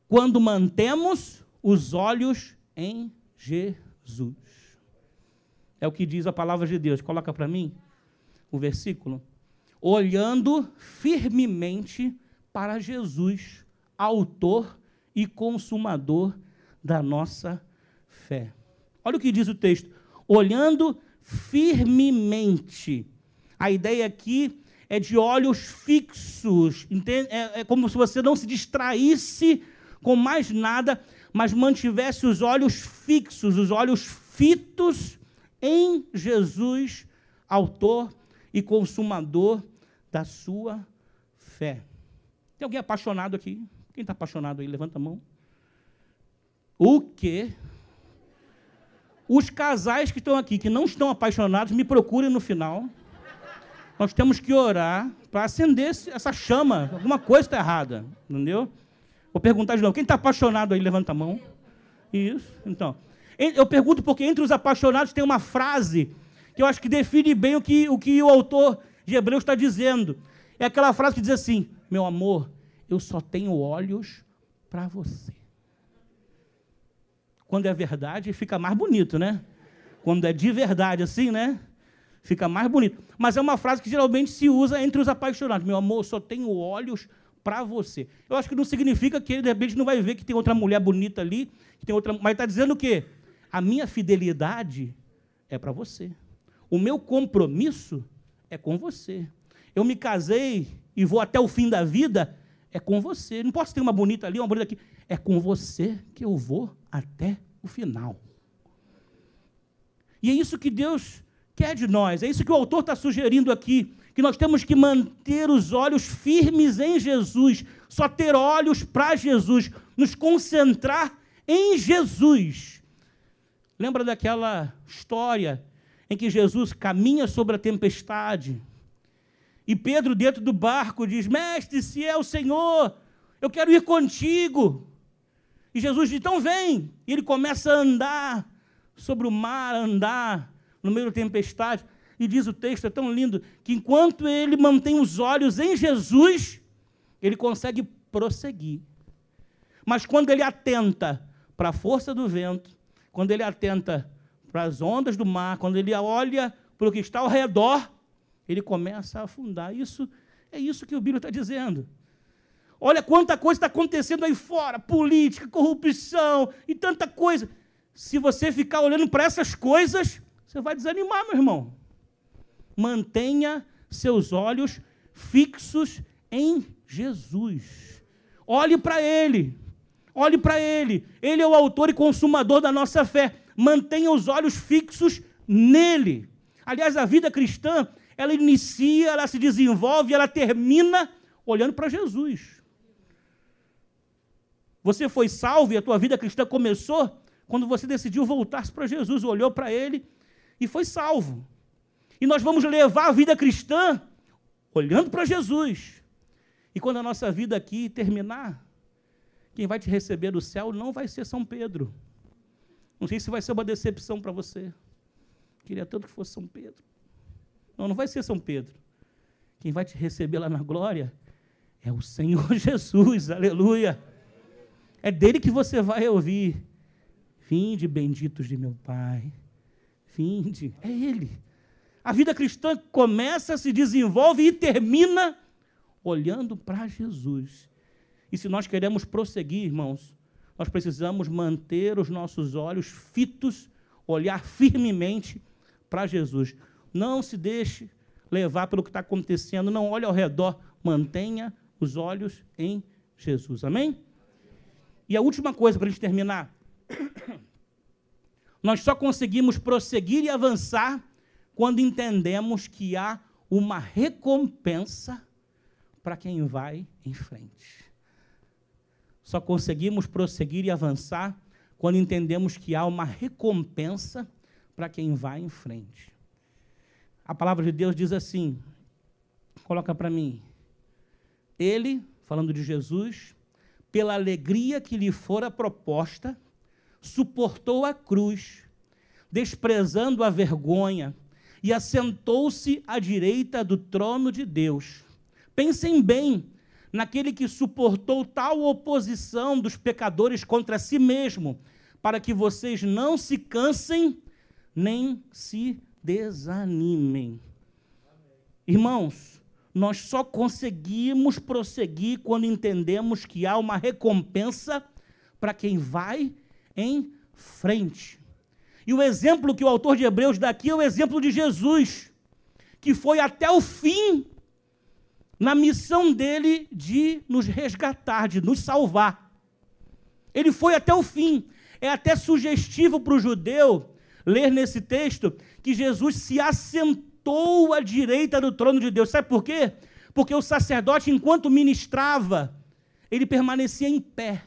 quando mantemos os olhos em Jesus. É o que diz a palavra de Deus. Coloca para mim o versículo. Olhando firmemente para Jesus, autor e consumador da nossa fé. Olha o que diz o texto. Olhando firmemente. A ideia aqui é de olhos fixos. É, é como se você não se distraísse com mais nada, mas mantivesse os olhos fixos, os olhos fitos em Jesus, autor e consumador da sua fé. Tem alguém apaixonado aqui? Quem está apaixonado aí? Levanta a mão. O que os casais que estão aqui, que não estão apaixonados, me procurem no final. Nós temos que orar para acender essa chama. Alguma coisa está errada, entendeu? Vou perguntar de novo. Quem está apaixonado aí, levanta a mão. Isso, então. Eu pergunto porque entre os apaixonados tem uma frase que eu acho que define bem o que o, que o autor de Hebreus está dizendo. É aquela frase que diz assim: Meu amor, eu só tenho olhos para você. Quando é verdade, fica mais bonito, né? Quando é de verdade assim, né? Fica mais bonito. Mas é uma frase que geralmente se usa entre os apaixonados. Meu amor, só tenho olhos para você. Eu acho que não significa que ele, de repente, não vai ver que tem outra mulher bonita ali, que tem outra. Mas está dizendo o quê? A minha fidelidade é para você. O meu compromisso é com você. Eu me casei e vou até o fim da vida, é com você. Não posso ter uma bonita ali, uma bonita aqui. É com você que eu vou até o final. E é isso que Deus quer de nós. É isso que o autor está sugerindo aqui, que nós temos que manter os olhos firmes em Jesus, só ter olhos para Jesus, nos concentrar em Jesus. Lembra daquela história em que Jesus caminha sobre a tempestade e Pedro, dentro do barco, diz: Mestre, se é o Senhor, eu quero ir contigo. E Jesus diz: Então vem. E ele começa a andar sobre o mar, a andar no meio da tempestade. E diz o texto, é tão lindo, que enquanto ele mantém os olhos em Jesus, ele consegue prosseguir. Mas quando ele atenta para a força do vento, quando ele atenta para as ondas do mar, quando ele olha para o que está ao redor, ele começa a afundar. Isso é isso que o Bíblia está dizendo. Olha quanta coisa está acontecendo aí fora: política, corrupção e tanta coisa. Se você ficar olhando para essas coisas, você vai desanimar, meu irmão. Mantenha seus olhos fixos em Jesus. Olhe para Ele. Olhe para Ele. Ele é o autor e consumador da nossa fé. Mantenha os olhos fixos nele. Aliás, a vida cristã, ela inicia, ela se desenvolve, ela termina olhando para Jesus. Você foi salvo e a tua vida cristã começou quando você decidiu voltar-se para Jesus, olhou para Ele e foi salvo. E nós vamos levar a vida cristã olhando para Jesus. E quando a nossa vida aqui terminar, quem vai te receber do céu não vai ser São Pedro. Não sei se vai ser uma decepção para você. Queria tanto que fosse São Pedro. Não, não vai ser São Pedro. Quem vai te receber lá na glória é o Senhor Jesus, aleluia. É dele que você vai ouvir. Vinde, benditos de meu Pai. Vinde, é Ele. A vida cristã começa, se desenvolve e termina olhando para Jesus. E se nós queremos prosseguir, irmãos, nós precisamos manter os nossos olhos fitos, olhar firmemente para Jesus. Não se deixe levar pelo que está acontecendo, não olhe ao redor, mantenha os olhos em Jesus. Amém? E a última coisa para a gente terminar. Nós só conseguimos prosseguir e avançar quando entendemos que há uma recompensa para quem vai em frente. Só conseguimos prosseguir e avançar quando entendemos que há uma recompensa para quem vai em frente. A palavra de Deus diz assim: coloca para mim. Ele, falando de Jesus, pela alegria que lhe fora proposta, suportou a cruz, desprezando a vergonha, e assentou-se à direita do trono de Deus. Pensem bem naquele que suportou tal oposição dos pecadores contra si mesmo, para que vocês não se cansem nem se desanimem. Irmãos, nós só conseguimos prosseguir quando entendemos que há uma recompensa para quem vai em frente. E o exemplo que o autor de Hebreus dá aqui é o exemplo de Jesus, que foi até o fim na missão dele de nos resgatar, de nos salvar. Ele foi até o fim. É até sugestivo para o judeu ler nesse texto que Jesus se assentou à direita do trono de Deus. Sabe por quê? Porque o sacerdote, enquanto ministrava, ele permanecia em pé.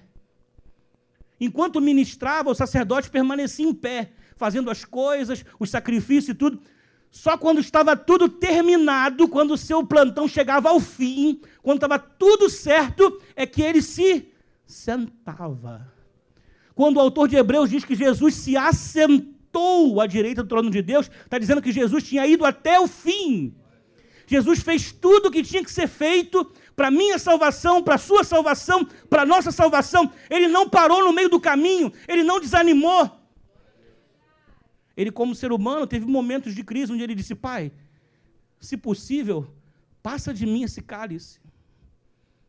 Enquanto ministrava, o sacerdote permanecia em pé, fazendo as coisas, os sacrifícios e tudo. Só quando estava tudo terminado, quando o seu plantão chegava ao fim, quando estava tudo certo, é que ele se sentava. Quando o autor de Hebreus diz que Jesus se assentou à direita do trono de Deus, está dizendo que Jesus tinha ido até o fim. Jesus fez tudo o que tinha que ser feito para minha salvação, para sua salvação, para nossa salvação. Ele não parou no meio do caminho, ele não desanimou. Ele, como ser humano, teve momentos de crise onde ele disse: Pai, se possível, passa de mim esse cálice.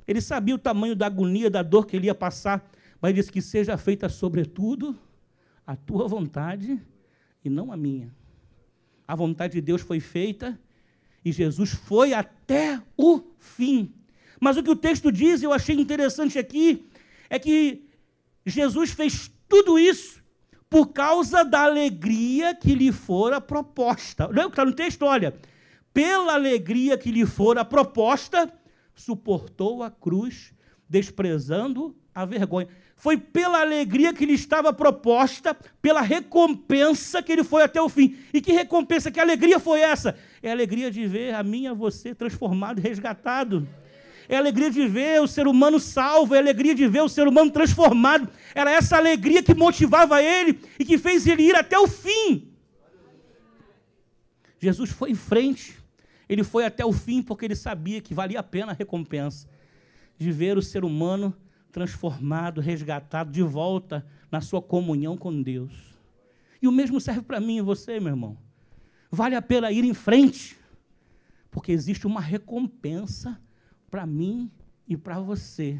Ele sabia o tamanho da agonia, da dor que ele ia passar, mas disse que seja feita, sobretudo, a tua vontade e não a minha. A vontade de Deus foi feita e Jesus foi até o fim. Mas o que o texto diz, eu achei interessante aqui, é que Jesus fez tudo isso por causa da alegria que lhe fora proposta. Olha o que está no texto, olha. Pela alegria que lhe fora proposta, suportou a cruz, desprezando a vergonha. Foi pela alegria que lhe estava proposta, pela recompensa que ele foi até o fim. E que recompensa, que alegria foi essa? É a alegria de ver a minha, você transformado e resgatado é a alegria de ver o ser humano salvo, é a alegria de ver o ser humano transformado. Era essa alegria que motivava ele e que fez ele ir até o fim. Jesus foi em frente, ele foi até o fim porque ele sabia que valia a pena a recompensa de ver o ser humano transformado, resgatado, de volta na sua comunhão com Deus. E o mesmo serve para mim e você, meu irmão. Vale a pena ir em frente, porque existe uma recompensa para mim e para você.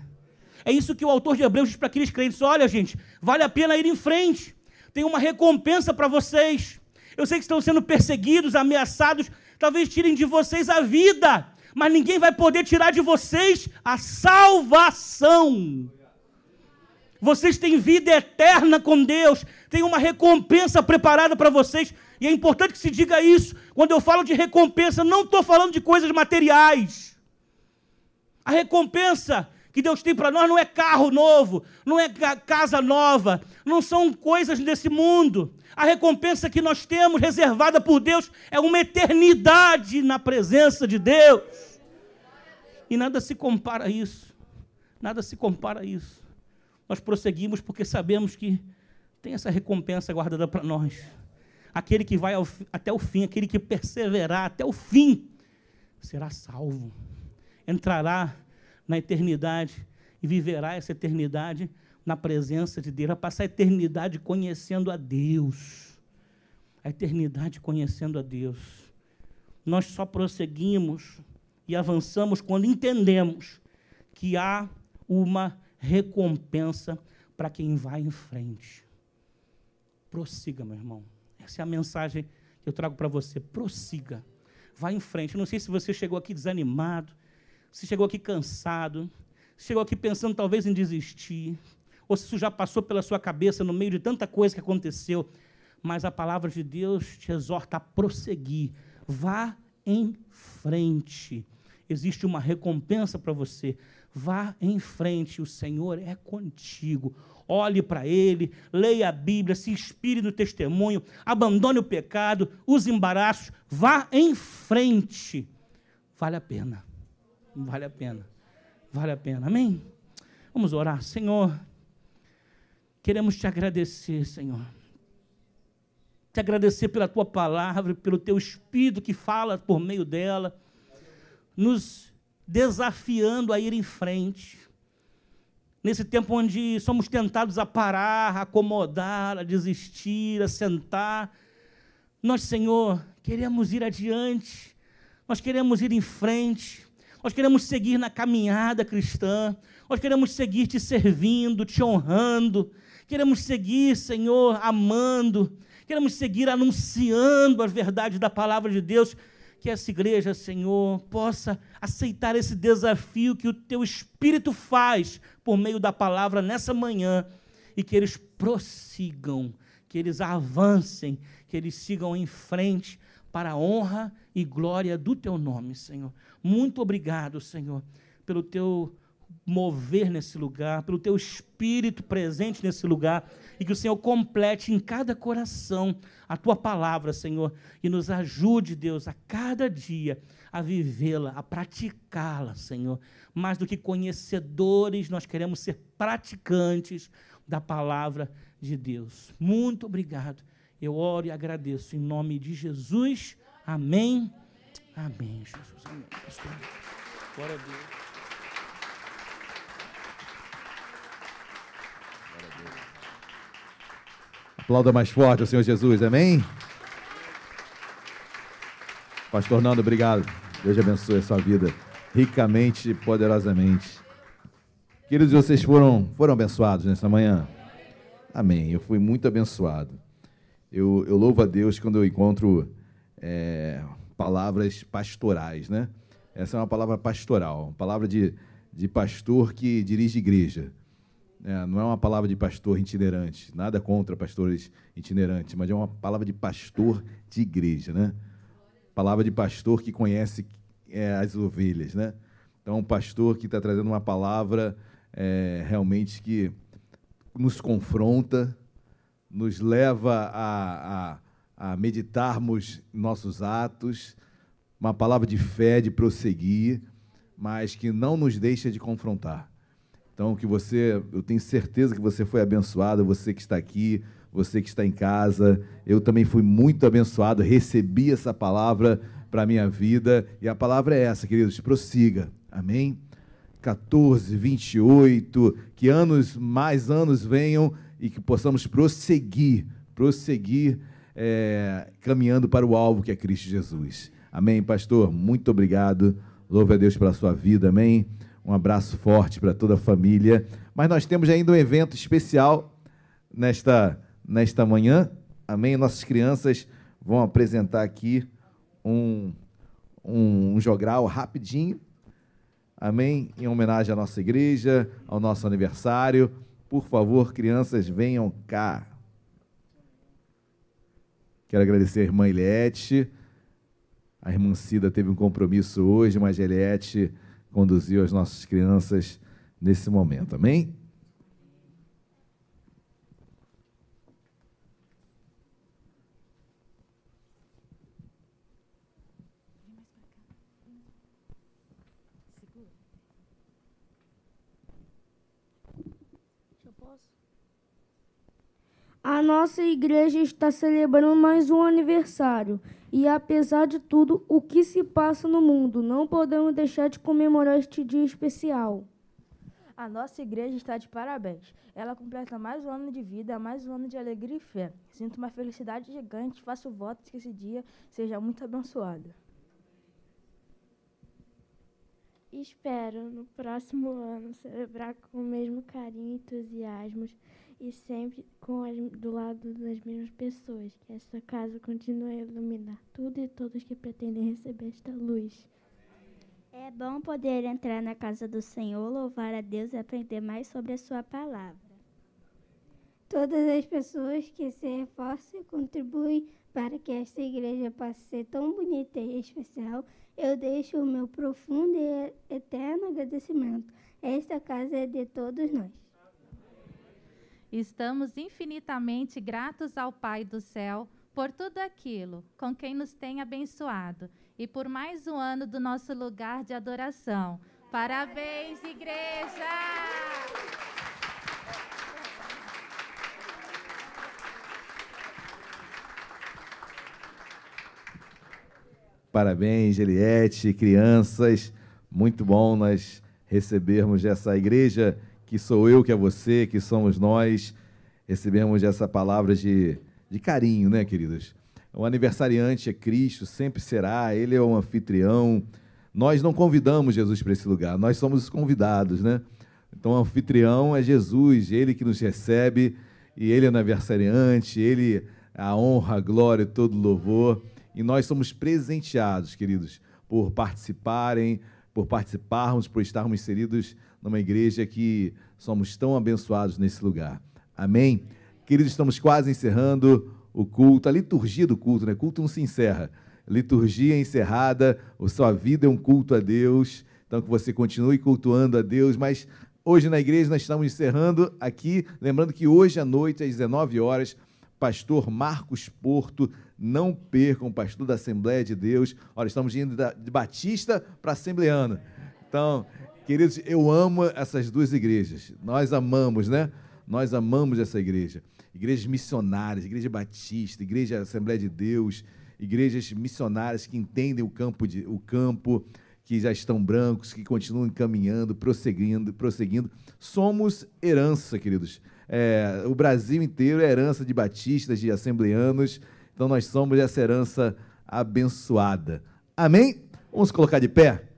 É isso que o autor de Hebreus diz para aqueles crentes: olha, gente, vale a pena ir em frente, tem uma recompensa para vocês. Eu sei que estão sendo perseguidos, ameaçados, talvez tirem de vocês a vida, mas ninguém vai poder tirar de vocês a salvação. Vocês têm vida eterna com Deus, tem uma recompensa preparada para vocês, e é importante que se diga isso. Quando eu falo de recompensa, não estou falando de coisas materiais. A recompensa que Deus tem para nós não é carro novo, não é casa nova, não são coisas desse mundo. A recompensa que nós temos reservada por Deus é uma eternidade na presença de Deus. E nada se compara a isso. Nada se compara a isso. Nós prosseguimos porque sabemos que tem essa recompensa guardada para nós. Aquele que vai ao, até o fim, aquele que perseverar até o fim, será salvo entrará na eternidade e viverá essa eternidade na presença de Deus, vai passar a eternidade conhecendo a Deus. A eternidade conhecendo a Deus. Nós só prosseguimos e avançamos quando entendemos que há uma recompensa para quem vai em frente. Prossiga, meu irmão. Essa é a mensagem que eu trago para você. Prossiga. Vá em frente. Eu não sei se você chegou aqui desanimado, se chegou aqui cansado, se chegou aqui pensando talvez em desistir, ou se isso já passou pela sua cabeça no meio de tanta coisa que aconteceu, mas a palavra de Deus te exorta a prosseguir. Vá em frente. Existe uma recompensa para você. Vá em frente, o Senhor é contigo. Olhe para Ele, leia a Bíblia, se inspire no testemunho, abandone o pecado, os embaraços, vá em frente. Vale a pena. Vale a pena. Vale a pena. Amém? Vamos orar. Senhor, queremos te agradecer, Senhor. Te agradecer pela tua palavra, pelo teu espírito que fala por meio dela, nos desafiando a ir em frente. Nesse tempo onde somos tentados a parar, a acomodar, a desistir, a sentar, nós, Senhor, queremos ir adiante, nós queremos ir em frente, nós queremos seguir na caminhada cristã. Nós queremos seguir te servindo, te honrando. Queremos seguir, Senhor, amando. Queremos seguir anunciando as verdades da palavra de Deus. Que essa igreja, Senhor, possa aceitar esse desafio que o teu Espírito faz por meio da palavra nessa manhã e que eles prossigam, que eles avancem, que eles sigam em frente para a honra e glória do teu nome, Senhor. Muito obrigado, Senhor, pelo teu mover nesse lugar, pelo teu espírito presente nesse lugar e que o Senhor complete em cada coração a tua palavra, Senhor, e nos ajude, Deus, a cada dia a vivê-la, a praticá-la, Senhor. Mais do que conhecedores, nós queremos ser praticantes da palavra de Deus. Muito obrigado eu oro e agradeço em nome de Jesus. Amém. Amém, Jesus. Amém. Pastor. Glória a Deus. Aplauda mais forte o Senhor Jesus, amém? Pastor Nando, obrigado. Deus abençoe a sua vida ricamente e poderosamente. Queridos, vocês foram, foram abençoados nesta manhã? Amém. Eu fui muito abençoado. Eu, eu louvo a Deus quando eu encontro é, palavras pastorais, né? Essa é uma palavra pastoral, uma palavra de, de pastor que dirige igreja. É, não é uma palavra de pastor itinerante, nada contra pastores itinerantes, mas é uma palavra de pastor de igreja, né? Palavra de pastor que conhece é, as ovelhas, né? Então, um pastor que está trazendo uma palavra é, realmente que nos confronta, nos leva a, a, a meditarmos nossos atos, uma palavra de fé, de prosseguir, mas que não nos deixa de confrontar. Então, que você, eu tenho certeza que você foi abençoado, você que está aqui, você que está em casa. Eu também fui muito abençoado, recebi essa palavra para a minha vida. E a palavra é essa, queridos, prossiga. Amém? 14, 28, que anos, mais anos venham e que possamos prosseguir, prosseguir é, caminhando para o alvo que é Cristo Jesus. Amém, pastor? Muito obrigado. Louve a Deus pela sua vida, amém? Um abraço forte para toda a família. Mas nós temos ainda um evento especial nesta, nesta manhã, amém? Nossas crianças vão apresentar aqui um, um, um jogral rapidinho, amém? Em homenagem à nossa igreja, ao nosso aniversário. Por favor, crianças, venham cá. Quero agradecer a irmã Eliette. A irmã Cida teve um compromisso hoje, mas Eliette conduziu as nossas crianças nesse momento. Amém? A nossa igreja está celebrando mais um aniversário. E apesar de tudo o que se passa no mundo, não podemos deixar de comemorar este dia especial. A nossa igreja está de parabéns. Ela completa mais um ano de vida, mais um ano de alegria e fé. Sinto uma felicidade gigante, faço votos que esse dia seja muito abençoado. Espero no próximo ano celebrar com o mesmo carinho e entusiasmo e sempre com as, do lado das mesmas pessoas. Que essa casa continue a iluminar tudo e todos que pretendem receber esta luz. É bom poder entrar na casa do Senhor, louvar a Deus e aprender mais sobre a sua palavra. Todas as pessoas que se reforçam e contribuem para que esta igreja possa ser tão bonita e especial, eu deixo o meu profundo e eterno agradecimento. Esta casa é de todos nós. Estamos infinitamente gratos ao Pai do céu por tudo aquilo com quem nos tem abençoado e por mais um ano do nosso lugar de adoração. Parabéns, igreja! Parabéns, Eliette, crianças. Muito bom nós recebermos essa igreja que sou eu, que é você, que somos nós. Recebemos essa palavra de, de carinho, né, queridos? O aniversariante é Cristo, sempre será, ele é o anfitrião. Nós não convidamos Jesus para esse lugar, nós somos os convidados, né? Então, o anfitrião é Jesus, ele que nos recebe, e ele é aniversariante, ele a honra, a glória, todo louvor. E nós somos presenteados, queridos, por participarem, por participarmos, por estarmos inseridos numa igreja que somos tão abençoados nesse lugar. Amém? Queridos, estamos quase encerrando o culto, a liturgia do culto, né? Culto não se encerra. Liturgia encerrada, a sua vida é um culto a Deus. Então, que você continue cultuando a Deus, mas hoje na igreja nós estamos encerrando aqui, lembrando que hoje à noite, às 19 horas, pastor Marcos Porto, não percam, pastor da Assembleia de Deus. Olha, estamos indo de Batista para Assembleano. Então, queridos, eu amo essas duas igrejas. Nós amamos, né? Nós amamos essa igreja. Igrejas missionárias, Igreja Batista, Igreja Assembleia de Deus, igrejas missionárias que entendem o campo, de, o campo que já estão brancos, que continuam caminhando, prosseguindo, prosseguindo. Somos herança, queridos. É, o Brasil inteiro é herança de batistas, de assembleanos. Então nós somos essa herança abençoada. Amém? Vamos colocar de pé?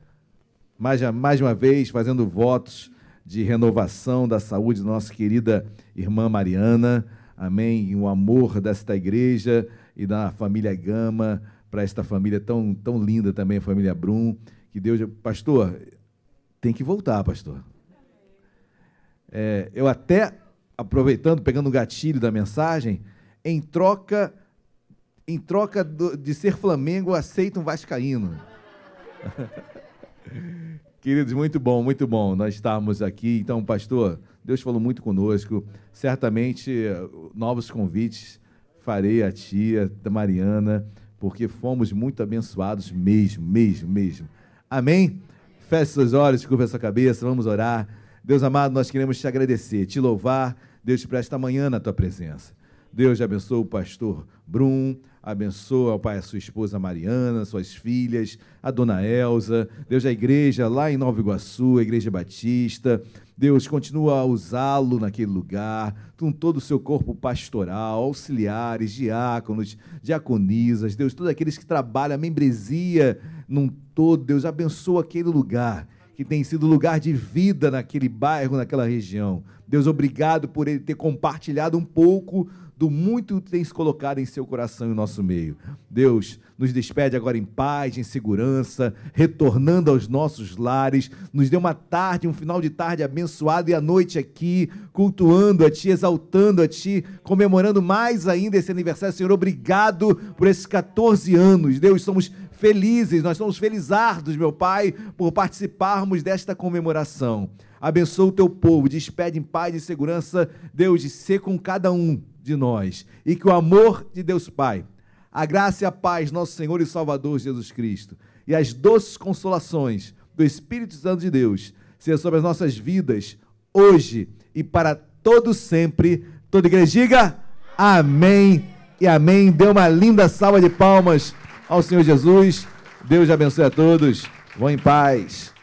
Mais, mais uma vez, fazendo votos de renovação da saúde da nossa querida irmã Mariana. Amém? E o amor desta igreja e da família Gama, para esta família tão, tão linda também, a família Brum. Que Deus. Pastor, tem que voltar, pastor. É, eu até, aproveitando, pegando o gatilho da mensagem, em troca, em troca de ser Flamengo, aceito um Vascaíno. Queridos, muito bom, muito bom nós estarmos aqui. Então, pastor, Deus falou muito conosco. Certamente, novos convites farei a tia, Mariana, porque fomos muito abençoados mesmo, mesmo, mesmo. Amém? Feche seus olhos, curva essa cabeça, vamos orar. Deus amado, nós queremos te agradecer, te louvar, Deus, por esta manhã na tua presença. Deus abençoe o pastor Brum, abençoa, ó Pai, a sua esposa Mariana, suas filhas, a dona Elza, Deus, a igreja lá em Nova Iguaçu, a igreja batista. Deus, continua a usá-lo naquele lugar, com todo o seu corpo pastoral, auxiliares, diáconos, diaconisas, Deus, todos aqueles que trabalham a membresia num todo, Deus, abençoa aquele lugar que tem sido lugar de vida naquele bairro, naquela região. Deus, obrigado por ele ter compartilhado um pouco do muito que tens colocado em seu coração e no nosso meio. Deus, nos despede agora em paz, em segurança, retornando aos nossos lares. Nos dê uma tarde, um final de tarde abençoado e a noite aqui, cultuando a Ti, exaltando a Ti, comemorando mais ainda esse aniversário. Senhor, obrigado por esses 14 anos. Deus, somos felizes, nós somos felizardos, meu Pai, por participarmos desta comemoração. Abençoa o teu povo, despede em paz e segurança, Deus, de ser com cada um de nós. E que o amor de Deus Pai, a graça e a paz, nosso Senhor e Salvador Jesus Cristo, e as doces consolações do Espírito Santo de Deus, seja sobre as nossas vidas, hoje e para todo sempre. Toda igreja diga amém e amém. Dê uma linda salva de palmas ao Senhor Jesus. Deus abençoe a todos. Vão em paz.